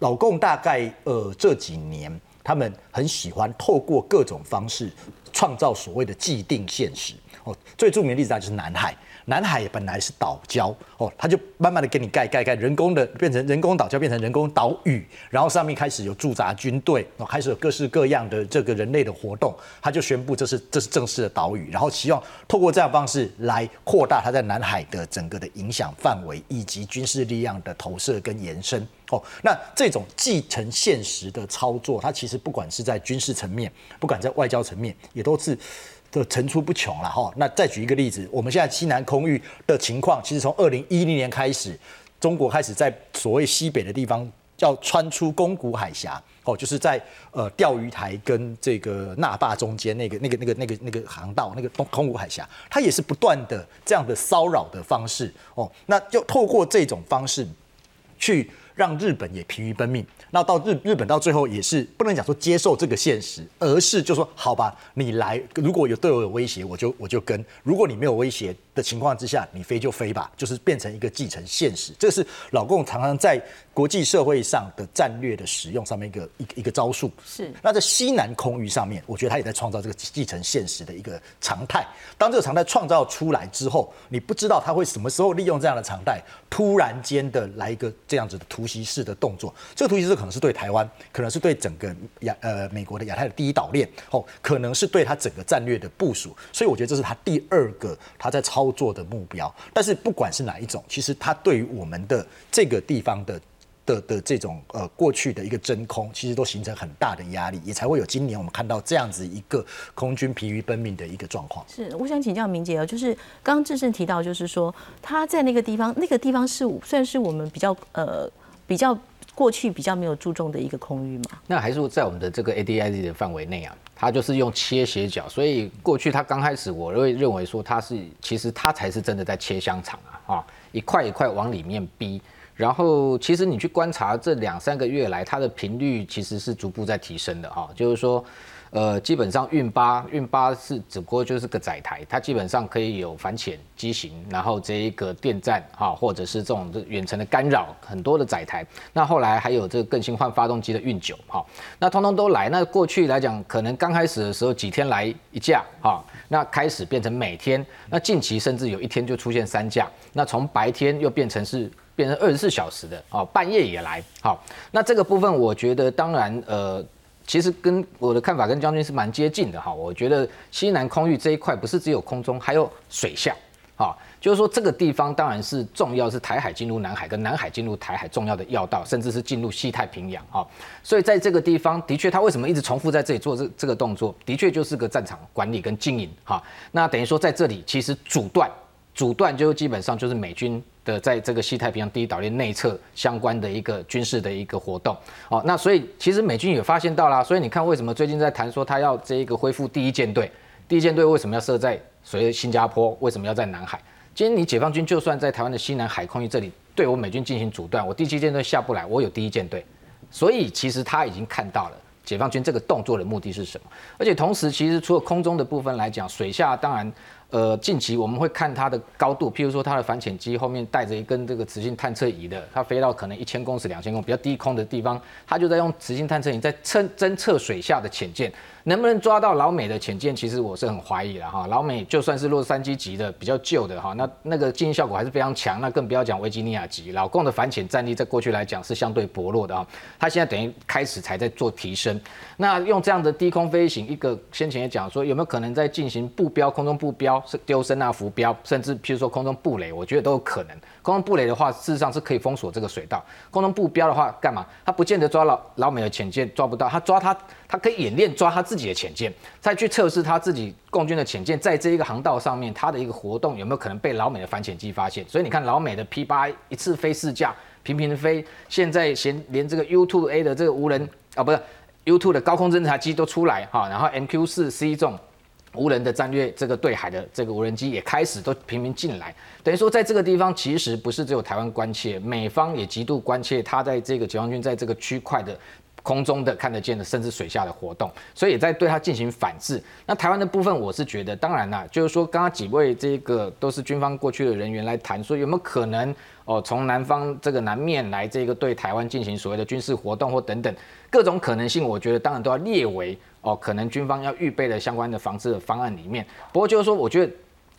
老共大概呃这几年。他们很喜欢透过各种方式创造所谓的既定现实哦，最著名的例子就是南海。南海本来是岛礁哦，他就慢慢的给你盖盖盖，人工的变成人工岛礁，变成人工岛屿，然后上面开始有驻扎军队，哦，开始有各式各样的这个人类的活动，他就宣布这是这是正式的岛屿，然后希望透过这样方式来扩大他在南海的整个的影响范围以及军事力量的投射跟延伸哦。那这种继承现实的操作，它其实不管是在军事层面，不管在外交层面，也都是。就层出不穷了哈。那再举一个例子，我们现在西南空域的情况，其实从二零一零年开始，中国开始在所谓西北的地方要穿出宫古海峡，哦，就是在呃钓鱼台跟这个那霸中间那个那个那个那个那个航道，那个东宫古海峡，它也是不断的这样的骚扰的方式哦。那就透过这种方式去让日本也疲于奔命。那到日日本到最后也是不能讲说接受这个现实，而是就说好吧，你来如果有对我有威胁，我就我就跟；如果你没有威胁的情况之下，你飞就飞吧，就是变成一个继承现实。这是老共常常在国际社会上的战略的使用上面一个一一个招数。是。那在西南空域上面，我觉得他也在创造这个继承现实的一个常态。当这个常态创造出来之后，你不知道他会什么时候利用这样的常态，突然间的来一个这样子的突袭式的动作。这个突袭式可能是对台湾，可能是对整个亚呃美国的亚太的第一岛链，哦，可能是对他整个战略的部署。所以我觉得这是他第二个他在操。操作的目标，但是不管是哪一种，其实他对于我们的这个地方的的的这种呃过去的一个真空，其实都形成很大的压力，也才会有今年我们看到这样子一个空军疲于奔命的一个状况。是，我想请教明杰啊，就是刚刚志胜提到，就是说他在那个地方，那个地方是算是我们比较呃比较过去比较没有注重的一个空域嘛？那还是在我们的这个 ADIZ 的范围内啊。他就是用切斜角，所以过去他刚开始，我会认为说他是其实他才是真的在切香肠啊，啊，一块一块往里面逼。然后其实你去观察这两三个月来，它的频率其实是逐步在提升的哈，就是说。呃，基本上运八运八是只不过就是个载台，它基本上可以有反潜机型，然后这一个电站哈，或者是这种远程的干扰，很多的载台。那后来还有这个更新换发动机的运九哈，那通通都来。那过去来讲，可能刚开始的时候几天来一架哈，那开始变成每天，那近期甚至有一天就出现三架，那从白天又变成是变成二十四小时的哦，半夜也来好。那这个部分我觉得当然呃。其实跟我的看法跟将军是蛮接近的哈，我觉得西南空域这一块不是只有空中，还有水下，哈，就是说这个地方当然是重要，是台海进入南海跟南海进入台海重要的要道，甚至是进入西太平洋哈，所以在这个地方的确，他为什么一直重复在这里做这这个动作，的确就是个战场管理跟经营哈，那等于说在这里其实阻断。阻断就基本上就是美军的在这个西太平洋第一岛链内侧相关的一个军事的一个活动哦，那所以其实美军也发现到啦，所以你看为什么最近在谈说他要这一个恢复第一舰队，第一舰队为什么要设在所谓新加坡，为什么要在南海？今天你解放军就算在台湾的西南海空域这里对我美军进行阻断，我第七舰队下不来，我有第一舰队，所以其实他已经看到了。解放军这个动作的目的是什么？而且同时，其实除了空中的部分来讲，水下当然，呃，近期我们会看它的高度，譬如说它的反潜机后面带着一根这个磁性探测仪的，它飞到可能一千公尺、两千公比较低空的地方，它就在用磁性探测仪在测侦测水下的潜舰。能不能抓到老美的潜舰？其实我是很怀疑了哈。老美就算是洛杉矶级的比较旧的哈，那那个静音效果还是非常强。那更不要讲维吉尼亚级，老共的反潜战力在过去来讲是相对薄弱的哈。他现在等于开始才在做提升。那用这样的低空飞行，一个先前也讲说有没有可能在进行步标、空中步标、丢声呐浮标，甚至譬如说空中布雷，我觉得都有可能。空中布雷的话，事实上是可以封锁这个水道。空中步标的话，干嘛？他不见得抓老老美的潜舰抓不到，他抓他。他可以演练抓他自自己的潜舰，再去测试他自己共军的潜舰在这一个航道上面，它的一个活动有没有可能被老美的反潜机发现？所以你看老美的 P 八一次飞四架，频频飞，现在连连这个 U2A 的这个无人啊，不是 U2 的高空侦察机都出来哈，然后 MQ 四 C 这种无人的战略这个对海的这个无人机也开始都频频进来，等于说在这个地方其实不是只有台湾关切，美方也极度关切他在这个解放军在这个区块的。空中的看得见的，甚至水下的活动，所以也在对它进行反制。那台湾的部分，我是觉得，当然啦，就是说，刚刚几位这个都是军方过去的人员来谈，说有没有可能哦，从南方这个南面来这个对台湾进行所谓的军事活动或等等各种可能性，我觉得当然都要列为哦，可能军方要预备的相关的防治的方案里面。不过就是说，我觉得。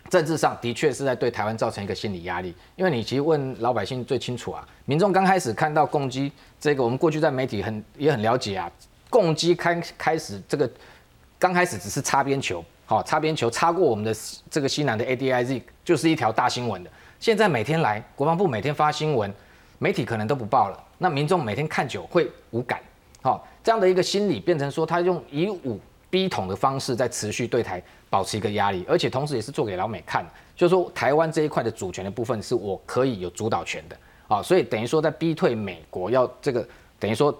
政治上的确是在对台湾造成一个心理压力，因为你其实问老百姓最清楚啊，民众刚开始看到共机这个，我们过去在媒体很也很了解啊，共机开开始这个刚开始只是擦边球，好擦边球擦过我们的这个西南的 ADIZ 就是一条大新闻的，现在每天来国防部每天发新闻，媒体可能都不报了，那民众每天看久会无感，好这样的一个心理变成说他用以武逼统的方式在持续对台。保持一个压力，而且同时也是做给老美看，就是说台湾这一块的主权的部分是我可以有主导权的啊，所以等于说在逼退美国要这个等于说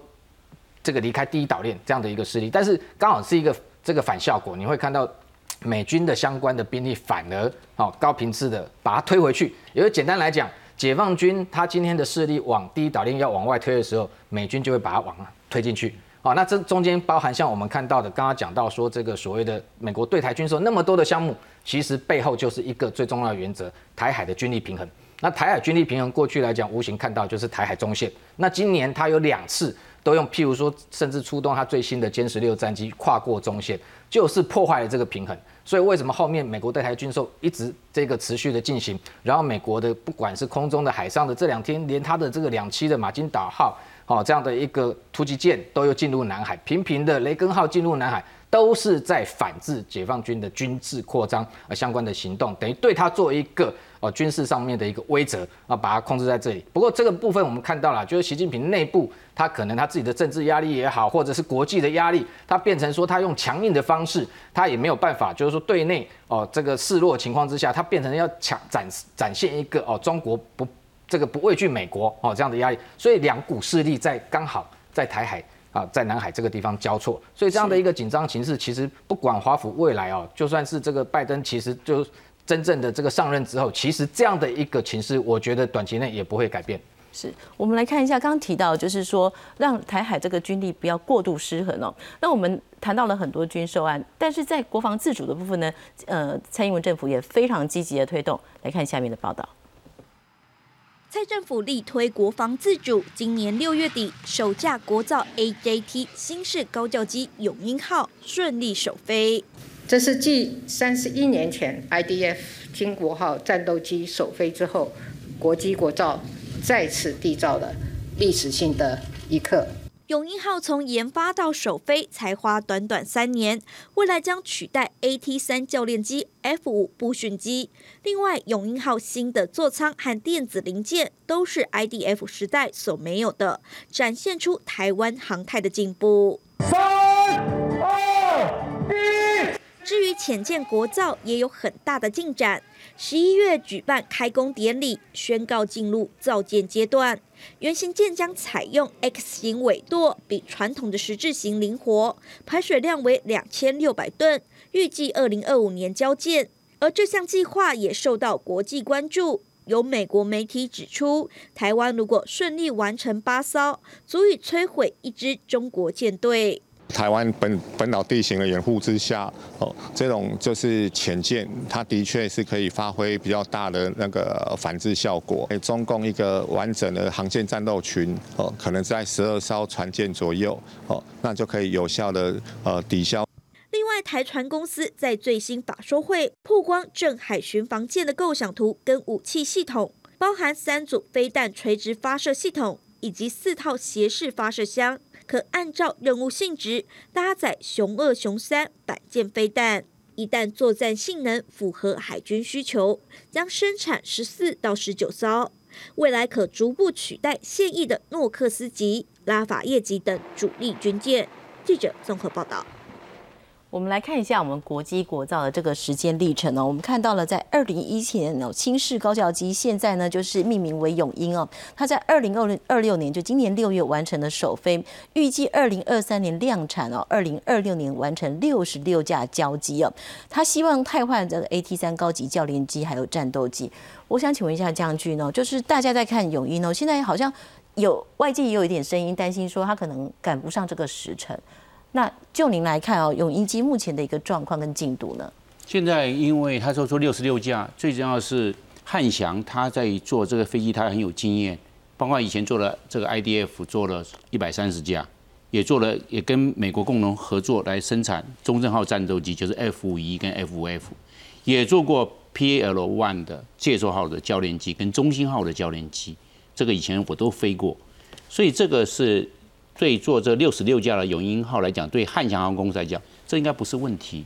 这个离开第一岛链这样的一个势力，但是刚好是一个这个反效果，你会看到美军的相关的兵力反而哦高频次的把它推回去，也就简单来讲，解放军他今天的势力往第一岛链要往外推的时候，美军就会把它往推进去。啊，那这中间包含像我们看到的，刚刚讲到说这个所谓的美国对台军售那么多的项目，其实背后就是一个最重要的原则：台海的军力平衡。那台海军力平衡过去来讲，无形看到就是台海中线。那今年它有两次都用，譬如说，甚至出动它最新的歼十六战机跨过中线，就是破坏了这个平衡。所以为什么后面美国对台军售一直这个持续的进行？然后美国的不管是空中的、海上的，这两天连它的这个两栖的马金岛号。好，这样的一个突击舰都又进入南海，频频的雷根号进入南海，都是在反制解放军的军事扩张而相关的行动，等于对他做一个哦军事上面的一个威慑啊，把它控制在这里。不过这个部分我们看到了，就是习近平内部他可能他自己的政治压力也好，或者是国际的压力，他变成说他用强硬的方式，他也没有办法，就是说对内哦这个示弱情况之下，他变成要强展展现一个哦中国不。这个不畏惧美国哦这样的压力，所以两股势力在刚好在台海啊，在南海这个地方交错，所以这样的一个紧张形势，其实不管华府未来哦，就算是这个拜登，其实就真正的这个上任之后，其实这样的一个情势，我觉得短期内也不会改变。是我们来看一下，刚刚提到就是说，让台海这个军力不要过度失衡哦。那我们谈到了很多军售案，但是在国防自主的部分呢，呃，蔡英文政府也非常积极的推动。来看下面的报道。蔡政府力推国防自主，今年六月底首架国造 AJT 新式高教机“永鹰号”顺利首飞。这是继三十一年前 IDF“ 金国号”战斗机首飞之后，国机国造再次缔造了历史性的一刻。永鹰号从研发到首飞才花短短三年，未来将取代 AT 三教练机、F 五步训机。另外，永鹰号新的座舱和电子零件都是 IDF 时代所没有的，展现出台湾航太的进步。三二一。至于浅舰国造也有很大的进展，十一月举办开工典礼，宣告进入造舰阶段。原型舰将采用 X 型尾舵，比传统的十字型灵活，排水量为两千六百吨，预计二零二五年交舰。而这项计划也受到国际关注，有美国媒体指出，台湾如果顺利完成八艘，足以摧毁一支中国舰队。台湾本本岛地形的掩护之下，哦，这种就是潜舰，它的确是可以发挥比较大的那个反制效果。诶，中共一个完整的航舰战斗群，哦，可能在十二艘船舰左右，哦，那就可以有效的呃抵消。另外，台船公司在最新法说会曝光镇海巡防舰的构想图跟武器系统，包含三组飞弹垂直发射系统以及四套斜式发射箱。可按照任务性质搭载熊二、熊三反舰飞弹，一旦作战性能符合海军需求，将生产十四到十九艘，未来可逐步取代现役的诺克斯级、拉法叶级等主力军舰。记者综合报道。我们来看一下我们国机国造的这个时间历程哦。我们看到了，在二零一七年哦，轻式高教机现在呢就是命名为永鹰哦。它在二零二零二六年，就今年六月完成了首飞，预计二零二三年量产哦，二零二六年完成六十六架交机哦。他希望汰换这个 AT 三高级教练机还有战斗机。我想请问一下将军呢，就是大家在看永鹰哦，现在好像有外界也有一点声音担心说他可能赶不上这个时辰。那就您来看哦，永鹰机目前的一个状况跟进度呢？现在因为他说说六十六架，最重要是汉翔他在做这个飞机，他很有经验，包括以前做了这个 IDF 做了一百三十架，也做了也跟美国共同合作来生产中正号战斗机，就是 F 五一跟 F 五 F，也做过 PAL One 的介寿号的教练机跟中兴号的教练机，这个以前我都飞过，所以这个是。对做这六十六架的永鹰号来讲，对汉翔航空公司来讲，这应该不是问题。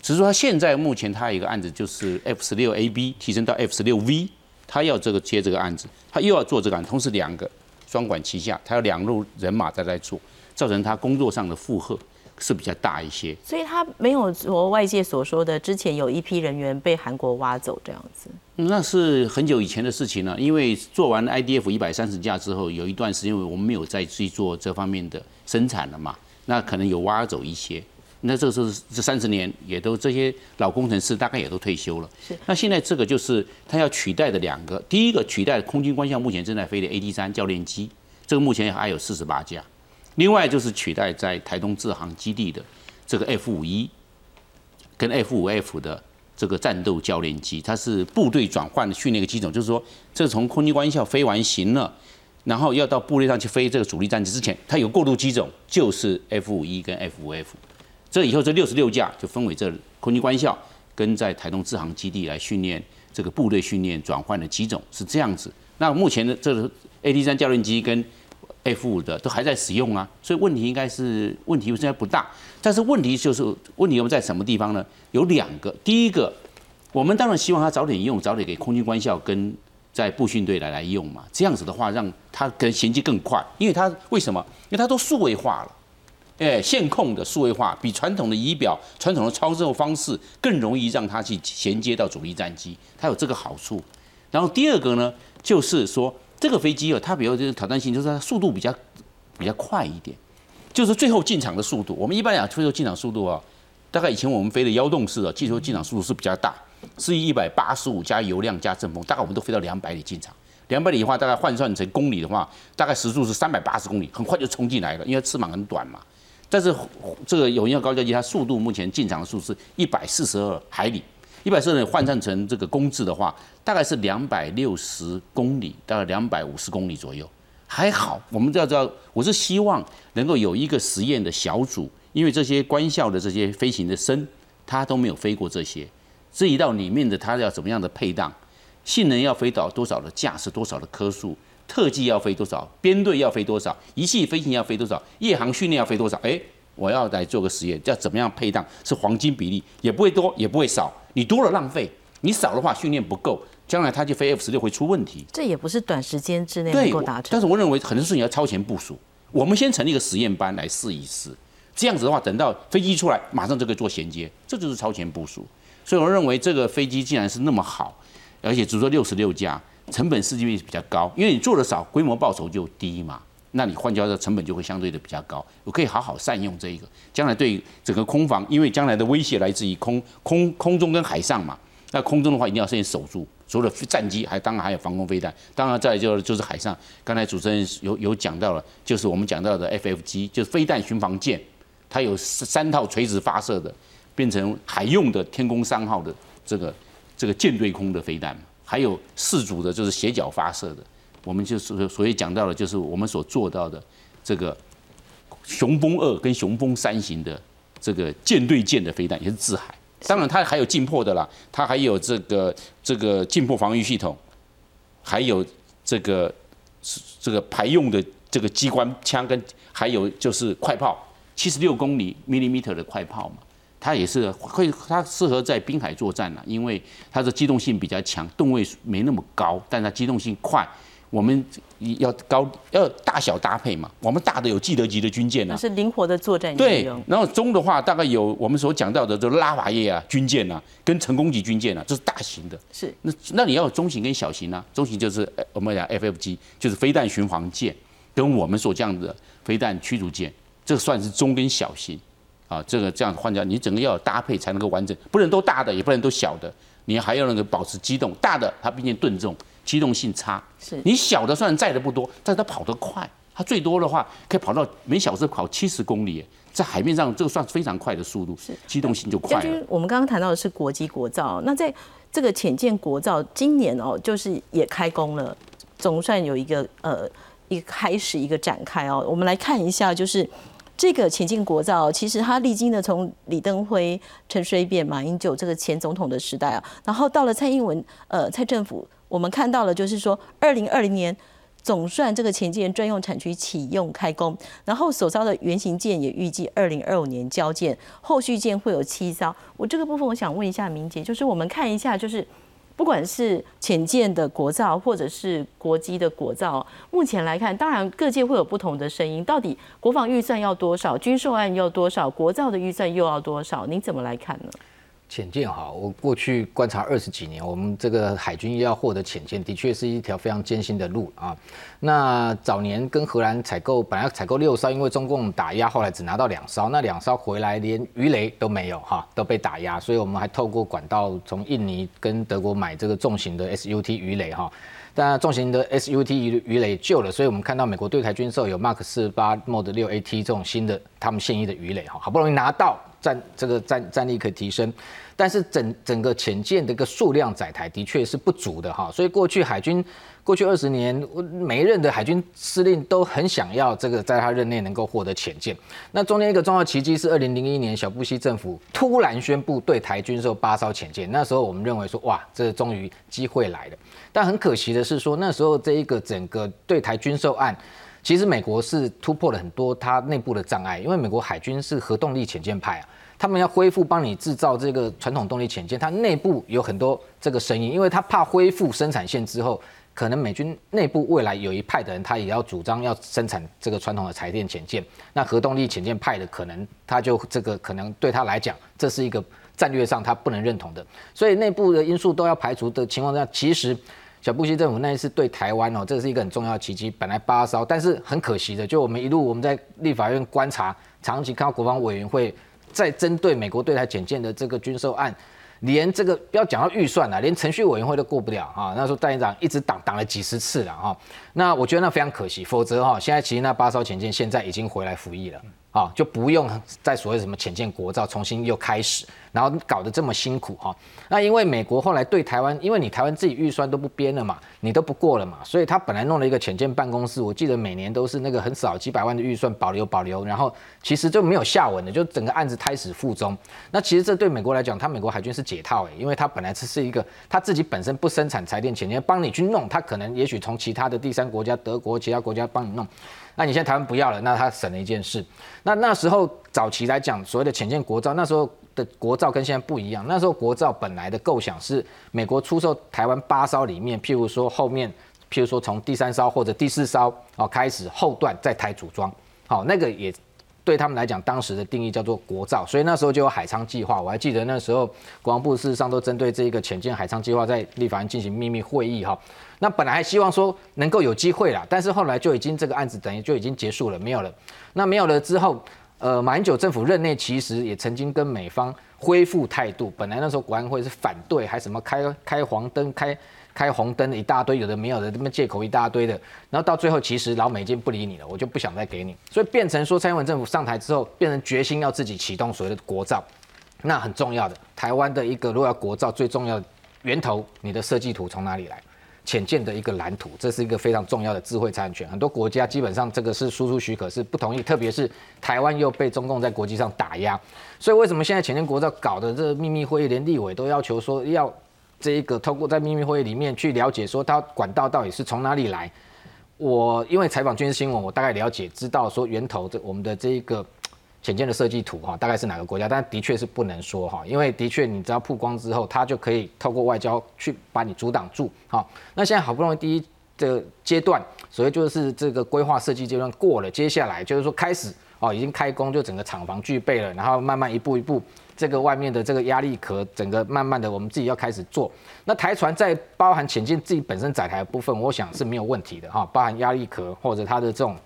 只是说，他现在目前他有一个案子，就是 F 十六 AB 提升到 F 十六 V，他要这个接这个案子，他又要做这个案，同时两个双管齐下，他要两路人马在在做，造成他工作上的负荷。是比较大一些，所以他没有说外界所说的之前有一批人员被韩国挖走这样子。那是很久以前的事情了，因为做完 IDF 一百三十架之后，有一段时间我们没有再去做这方面的生产了嘛，那可能有挖走一些。那这个是这三十年也都这些老工程师大概也都退休了。是。那现在这个就是他要取代的两个，第一个取代空军官校目前正在飞的 AD 三教练机，这个目前还有四十八架。另外就是取代在台东制航基地的这个 F 五一跟 F 五 F 的这个战斗教练机，它是部队转换的训练的机种，就是说，这从空军官校飞完行了，然后要到部队上去飞这个主力战机之前，它有过渡机种，就是 F 五一跟 F 五 F。这以后这六十六架就分为这空军官校跟在台东制航基地来训练这个部队训练转换的机种是这样子。那目前的这个 AT 三教练机跟 F 五的都还在使用啊，所以问题应该是问题现在不大，但是问题就是问题我们在什么地方呢？有两个，第一个，我们当然希望它早点用，早点给空军官校跟在步训队来来用嘛，这样子的话让它跟衔接更快，因为它为什么？因为它都数位化了，哎，线控的数位化比传统的仪表、传统的操作方式更容易让它去衔接到主力战机，它有这个好处。然后第二个呢，就是说。这个飞机哦，它比较就是挑战性，就是它速度比较比较快一点，就是最后进场的速度。我们一般讲最后进场速度啊，大概以前我们飞的幺洞式的，最后进场速度是比较大，是一百八十五加油量加阵风，大概我们都飞到两百里进场。两百里的话，大概换算成公里的话，大概时速是三百八十公里，很快就冲进来了，因为翅膀很短嘛。但是这个有鹰高教机，它速度目前进场的速度是一百四十二海里。一百四十换算成这个公制的话，大概是两百六十公里，大概两百五十公里左右，还好。我们要知道，我是希望能够有一个实验的小组，因为这些官校的这些飞行的生，他都没有飞过这些，这一道里面的他要怎么样的配当，性能要飞到多少的架是多少的颗数，特技要飞多少，编队要飞多少，仪器飞行要飞多少，夜航训练要飞多少，哎。我要来做个实验，要怎么样配当是黄金比例，也不会多，也不会少。你多了浪费，你少的话训练不够，将来它就飞 F 十六会出问题。这也不是短时间之内能够达成。但是我认为很多事情要超前部署。我们先成立一个实验班来试一试，这样子的话，等到飞机出来，马上就可以做衔接，这就是超前部署。所以我认为这个飞机既然是那么好，而且只做六十六架，成本设计比比较高，因为你做的少，规模报酬就低嘛。那你换交的成本就会相对的比较高，我可以好好善用这一个，将来对整个空防，因为将来的威胁来自于空空空中跟海上嘛。那空中的话一定要先守住，除了战机，还当然还有防空飞弹，当然再就就是海上。刚才主持人有有讲到了，就是我们讲到的 FFG，，就是飞弹巡防舰，它有三套垂直发射的，变成海用的天宫三号的这个这个舰对空的飞弹，还有四组的就是斜角发射的。我们就是所以讲到的，就是我们所做到的这个雄风二跟雄风三型的这个舰对舰的飞弹，也是自海。当然，它还有近迫的啦，它还有这个这个近迫防御系统，还有这个这个排用的这个机关枪，跟还有就是快炮，七十六公里 millimeter 的快炮嘛，它也是会它适合在滨海作战了，因为它的机动性比较强，动位没那么高，但它机动性快。我们要高要大小搭配嘛，我们大的有基德级的军舰啊，是灵活的作战对，然后中的话大概有我们所讲到的就拉法叶啊军舰啊，跟成功级军舰啊，这是大型的。是，那那你要有中型跟小型啊，中型就是我们讲 FFG，就是飞弹巡航舰，跟我们所这样的飞弹驱逐舰，这算是中跟小型啊。这个这样换掉，你整个要有搭配才能够完整，不能都大的，也不能都小的，你还要那个保持机动，大的它毕竟吨重。机动性差，是你小的虽然载的不多，但它跑得快，它最多的话可以跑到每小时跑七十公里，在海面上这个算非常快的速度，是机动性就快了。我们刚刚谈到的是国机国造，那在这个浅舰国造今年哦，就是也开工了，总算有一个呃一个开始一个展开哦。我们来看一下，就是这个浅舰国造，其实它历经了从李登辉、陈水扁、马英九这个前总统的时代啊，然后到了蔡英文呃蔡政府。我们看到了，就是说，二零二零年总算这个前舰专用产区启用开工，然后所造的原型舰也预计二零二五年交舰，后续舰会有七艘。我这个部分我想问一下明杰，就是我们看一下，就是不管是浅舰的国造或者是国机的国造，目前来看，当然各界会有不同的声音，到底国防预算要多少，军售案要多少，国造的预算又要多少？您怎么来看呢？潜舰哈，我过去观察二十几年，我们这个海军要获得潜舰，的确是一条非常艰辛的路啊。那早年跟荷兰采购，本来采购六艘，因为中共打压，后来只拿到两艘，那两艘回来连鱼雷都没有哈，都被打压，所以我们还透过管道从印尼跟德国买这个重型的 SUT 鱼雷哈。但重型的 SUT 鱼鱼雷旧了，所以我们看到美国对台军售有 Mark 四八 Mod 六 AT 这种新的他们现役的鱼雷哈，好不容易拿到。战这个战战力可以提升，但是整整个潜舰的一个数量载台的确是不足的哈，所以过去海军过去二十年每一任的海军司令都很想要这个在他任内能够获得潜舰。那中间一个重要奇迹是二零零一年小布希政府突然宣布对台军售八艘潜舰，那时候我们认为说哇，这终于机会来了。但很可惜的是说那时候这一个整个对台军售案。其实美国是突破了很多它内部的障碍，因为美国海军是核动力潜舰派啊，他们要恢复帮你制造这个传统动力潜舰，它内部有很多这个声音，因为他怕恢复生产线之后，可能美军内部未来有一派的人他也要主张要生产这个传统的柴电潜舰，那核动力潜舰派的可能他就这个可能对他来讲这是一个战略上他不能认同的，所以内部的因素都要排除的情况下，其实。小布希政府那一次对台湾哦，这是一个很重要的奇迹。本来八艘，但是很可惜的，就我们一路我们在立法院观察，长期看到国防委员会在针对美国对台简建的这个军售案，连这个不要讲到预算了，连程序委员会都过不了啊。那时候代院长一直挡挡了几十次了哈。那我觉得那非常可惜，否则哈，现在其实那八艘潜舰现在已经回来服役了。啊，就不用再所谓什么浅见国造重新又开始，然后搞得这么辛苦哈。那因为美国后来对台湾，因为你台湾自己预算都不编了嘛，你都不过了嘛，所以他本来弄了一个浅见办公室，我记得每年都是那个很少几百万的预算保留保留，然后其实就没有下文的，就整个案子胎死腹中。那其实这对美国来讲，他美国海军是解套诶，因为他本来这是一个他自己本身不生产柴电潜舰，帮你去弄，他可能也许从其他的第三国家，德国其他国家帮你弄。那你现在台湾不要了，那他省了一件事。那那时候早期来讲，所谓的浅见国造，那时候的国造跟现在不一样。那时候国造本来的构想是，美国出售台湾八艘里面，譬如说后面，譬如说从第三艘或者第四艘哦开始后段在台组装，好，那个也对他们来讲，当时的定义叫做国造，所以那时候就有海昌计划。我还记得那时候国防部事实上都针对这一个浅见海昌计划在立法院进行秘密会议哈。那本来还希望说能够有机会啦，但是后来就已经这个案子等于就已经结束了，没有了。那没有了之后，呃，马英九政府任内其实也曾经跟美方恢复态度。本来那时候国安会是反对，还什么开开黄灯、开开红灯的一大堆，有的没有的，这么借口一大堆的。然后到最后，其实老美已经不理你了，我就不想再给你。所以变成说，蔡英文政府上台之后，变成决心要自己启动所谓的国造。那很重要的，台湾的一个如果要国造，最重要的源头，你的设计图从哪里来？浅见的一个蓝图，这是一个非常重要的智慧产权。很多国家基本上这个是输出许可是不同意，特别是台湾又被中共在国际上打压，所以为什么现在浅见国造搞的这秘密会议，连立委都要求说要这一个透过在秘密会议里面去了解说它管道到底是从哪里来？我因为采访军事新闻，我大概了解知道说源头这我们的这一个。浅见的设计图哈，大概是哪个国家？但的确是不能说哈，因为的确你只要曝光之后，它就可以透过外交去把你阻挡住哈。那现在好不容易第一的阶段，所谓就是这个规划设计阶段过了，接下来就是说开始哦，已经开工，就整个厂房具备了，然后慢慢一步一步，这个外面的这个压力壳，整个慢慢的我们自己要开始做。那台船在包含浅见自己本身载台的部分，我想是没有问题的哈，包含压力壳或者它的这种。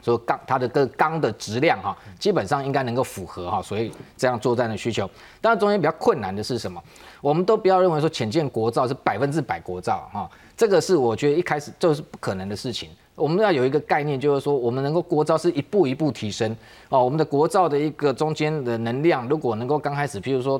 说钢它的个钢的质量哈，基本上应该能够符合哈，所以这样作战的需求。当然中间比较困难的是什么？我们都不要认为说浅见国造是百分之百国造哈，这个是我觉得一开始就是不可能的事情。我们要有一个概念，就是说我们能够国造是一步一步提升哦，我们的国造的一个中间的能量，如果能够刚开始，譬如说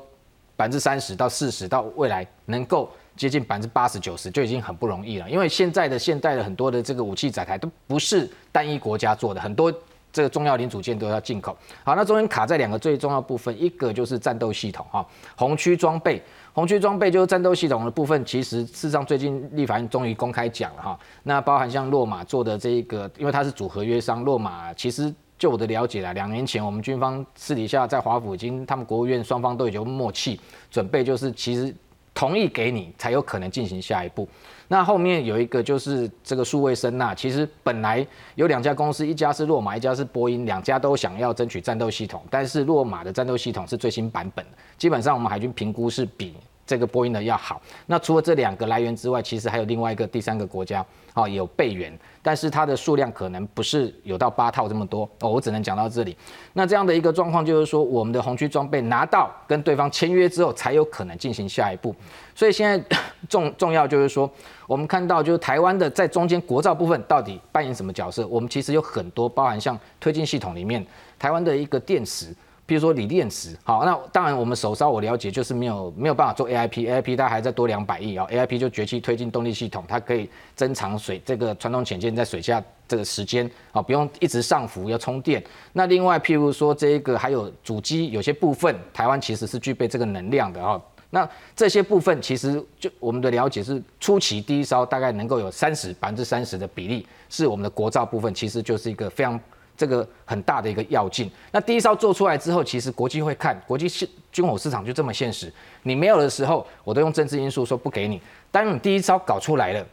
百分之三十到四十，到未来能够。接近百分之八十九十就已经很不容易了，因为现在的现代的很多的这个武器载台都不是单一国家做的，很多这个重要零组件都要进口。好，那中间卡在两个最重要部分，一个就是战斗系统哈，红区装备，红区装备就是战斗系统的部分。其实事实上最近立法院终于公开讲了哈，那包含像洛马做的这一个，因为它是主合约商，洛马其实就我的了解啦，两年前我们军方私底下在华府已经，他们国务院双方都已经默契准备，就是其实。同意给你才有可能进行下一步。那后面有一个就是这个数位声呐，其实本来有两家公司，一家是洛马，一家是波音，两家都想要争取战斗系统，但是洛马的战斗系统是最新版本，基本上我们海军评估是比。这个波音的要好。那除了这两个来源之外，其实还有另外一个第三个国家，哦，有备援，但是它的数量可能不是有到八套这么多哦。我只能讲到这里。那这样的一个状况就是说，我们的红区装备拿到跟对方签约之后，才有可能进行下一步。所以现在重重要就是说，我们看到就是台湾的在中间国造部分到底扮演什么角色？我们其实有很多包含像推进系统里面，台湾的一个电池。比如说锂电池，好，那当然我们首烧我了解就是没有没有办法做 AIP，AIP 它还在多两百亿啊，AIP 就崛起推进动力系统，它可以增长水这个传统潜舰在水下这个时间啊，不用一直上浮要充电。那另外譬如说这个还有主机有些部分，台湾其实是具备这个能量的啊。那这些部分其实就我们的了解是初期第一烧大概能够有三十百分之三十的比例是我们的国造部分，其实就是一个非常。这个很大的一个要进，那第一艘做出来之后，其实国际会看，国际市军火市场就这么现实。你没有的时候，我都用政治因素说不给你。当你第一艘搞出来了，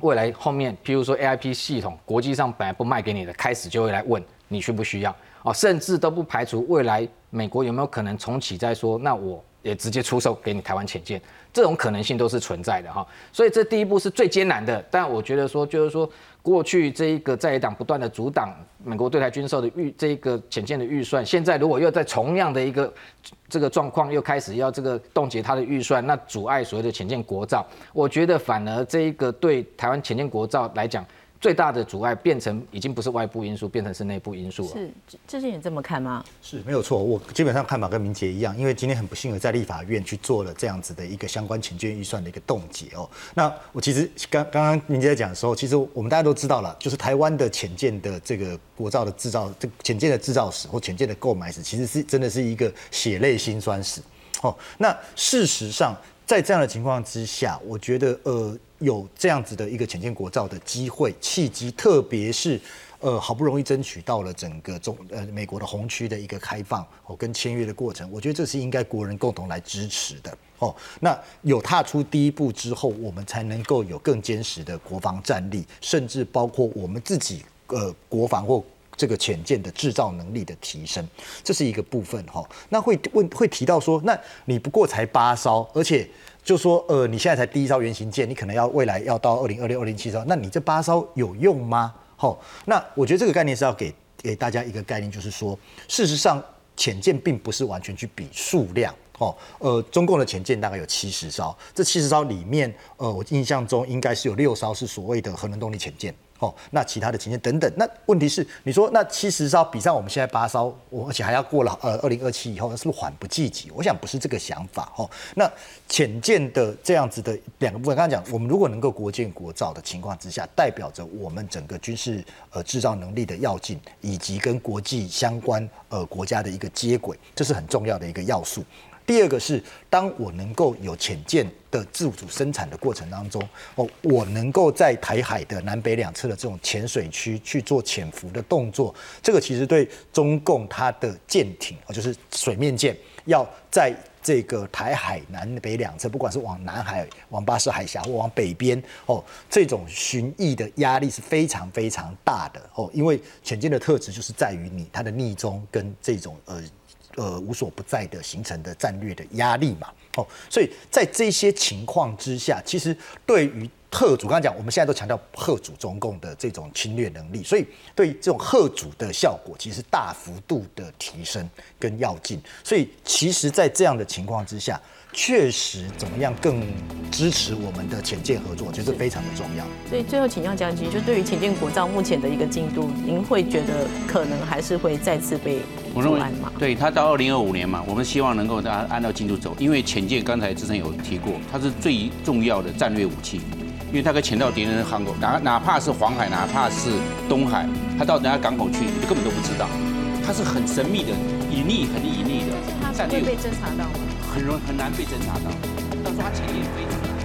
未来后面，譬如说 AIP 系统，国际上本来不卖给你的，开始就会来问你需不需要哦，甚至都不排除未来美国有没有可能重启再说，那我也直接出售给你台湾潜舰，这种可能性都是存在的哈。所以这第一步是最艰难的，但我觉得说就是说。过去这一个在野党不断的阻挡美国对台军售的预这一个浅见的预算，现在如果又在同样的一个这个状况又开始要这个冻结他的预算，那阻碍所谓的浅见国造，我觉得反而这一个对台湾浅见国造来讲。最大的阻碍变成已经不是外部因素，变成是内部因素了。是，这是你这么看吗？是没有错，我基本上看法跟明杰一样，因为今天很不幸的在立法院去做了这样子的一个相关潜舰预算的一个冻结哦。那我其实刚刚刚明杰在讲的时候，其实我们大家都知道了，就是台湾的潜舰的这个国造的制造，这潜舰的制造史或潜舰的购买史，其实是真的是一个血泪辛酸史。哦，那事实上在这样的情况之下，我觉得呃。有这样子的一个浅见国造的机会契机，特别是呃好不容易争取到了整个中呃美国的红区的一个开放哦跟签约的过程，我觉得这是应该国人共同来支持的哦。那有踏出第一步之后，我们才能够有更坚实的国防战力，甚至包括我们自己呃国防或这个潜舰的制造能力的提升，这是一个部分哈。那会问会提到说，那你不过才八艘，而且。就说呃，你现在才第一艘原型舰，你可能要未来要到二零二六、二零七艘，那你这八艘有用吗？好，那我觉得这个概念是要给给大家一个概念，就是说，事实上潜舰并不是完全去比数量，哦，呃，中共的潜舰大概有七十艘，这七十艘里面，呃，我印象中应该是有六艘是所谓的核能动力潜舰。哦，那其他的情节等等，那问题是，你说那七十艘比上我们现在八艘，我而且还要过了呃二零二七以后，那是不是缓不济急？我想不是这个想法哦。那浅见的这样子的两个部分，刚才讲，我们如果能够国建国造的情况之下，代表着我们整个军事呃制造能力的要进，以及跟国际相关呃国家的一个接轨，这是很重要的一个要素。第二个是，当我能够有潜舰的自主生产的过程当中，哦，我能够在台海的南北两侧的这种潜水区去做潜伏的动作，这个其实对中共它的舰艇，哦，就是水面舰，要在这个台海南北两侧，不管是往南海、往巴士海峡或往北边，哦，这种巡弋的压力是非常非常大的，哦，因为潜舰的特质就是在于你它的逆中跟这种呃。呃，无所不在的形成的战略的压力嘛，哦，所以在这些情况之下，其实对于贺主，刚刚讲，我们现在都强调贺主中共的这种侵略能力，所以对这种贺主的效果，其实大幅度的提升跟要进，所以其实，在这样的情况之下。确实，怎么样更支持我们的潜舰合作，我觉得非常的重要。所以最后请教将军，就对于潜舰国造目前的一个进度，您会觉得可能还是会再次被阻拦吗？对他到二零二五年嘛，我们希望能够大家按照进度走，因为潜舰刚才之前有提过，它是最重要的战略武器，因为它可以潜到敌人的港口，哪哪怕是黄海，哪怕是东海，它到人家港口去，你根本都不知道，它是很神秘的、隐匿、很隐匿的战略。会被侦查到吗？很容易很难被侦查到，到时候他潜力非常。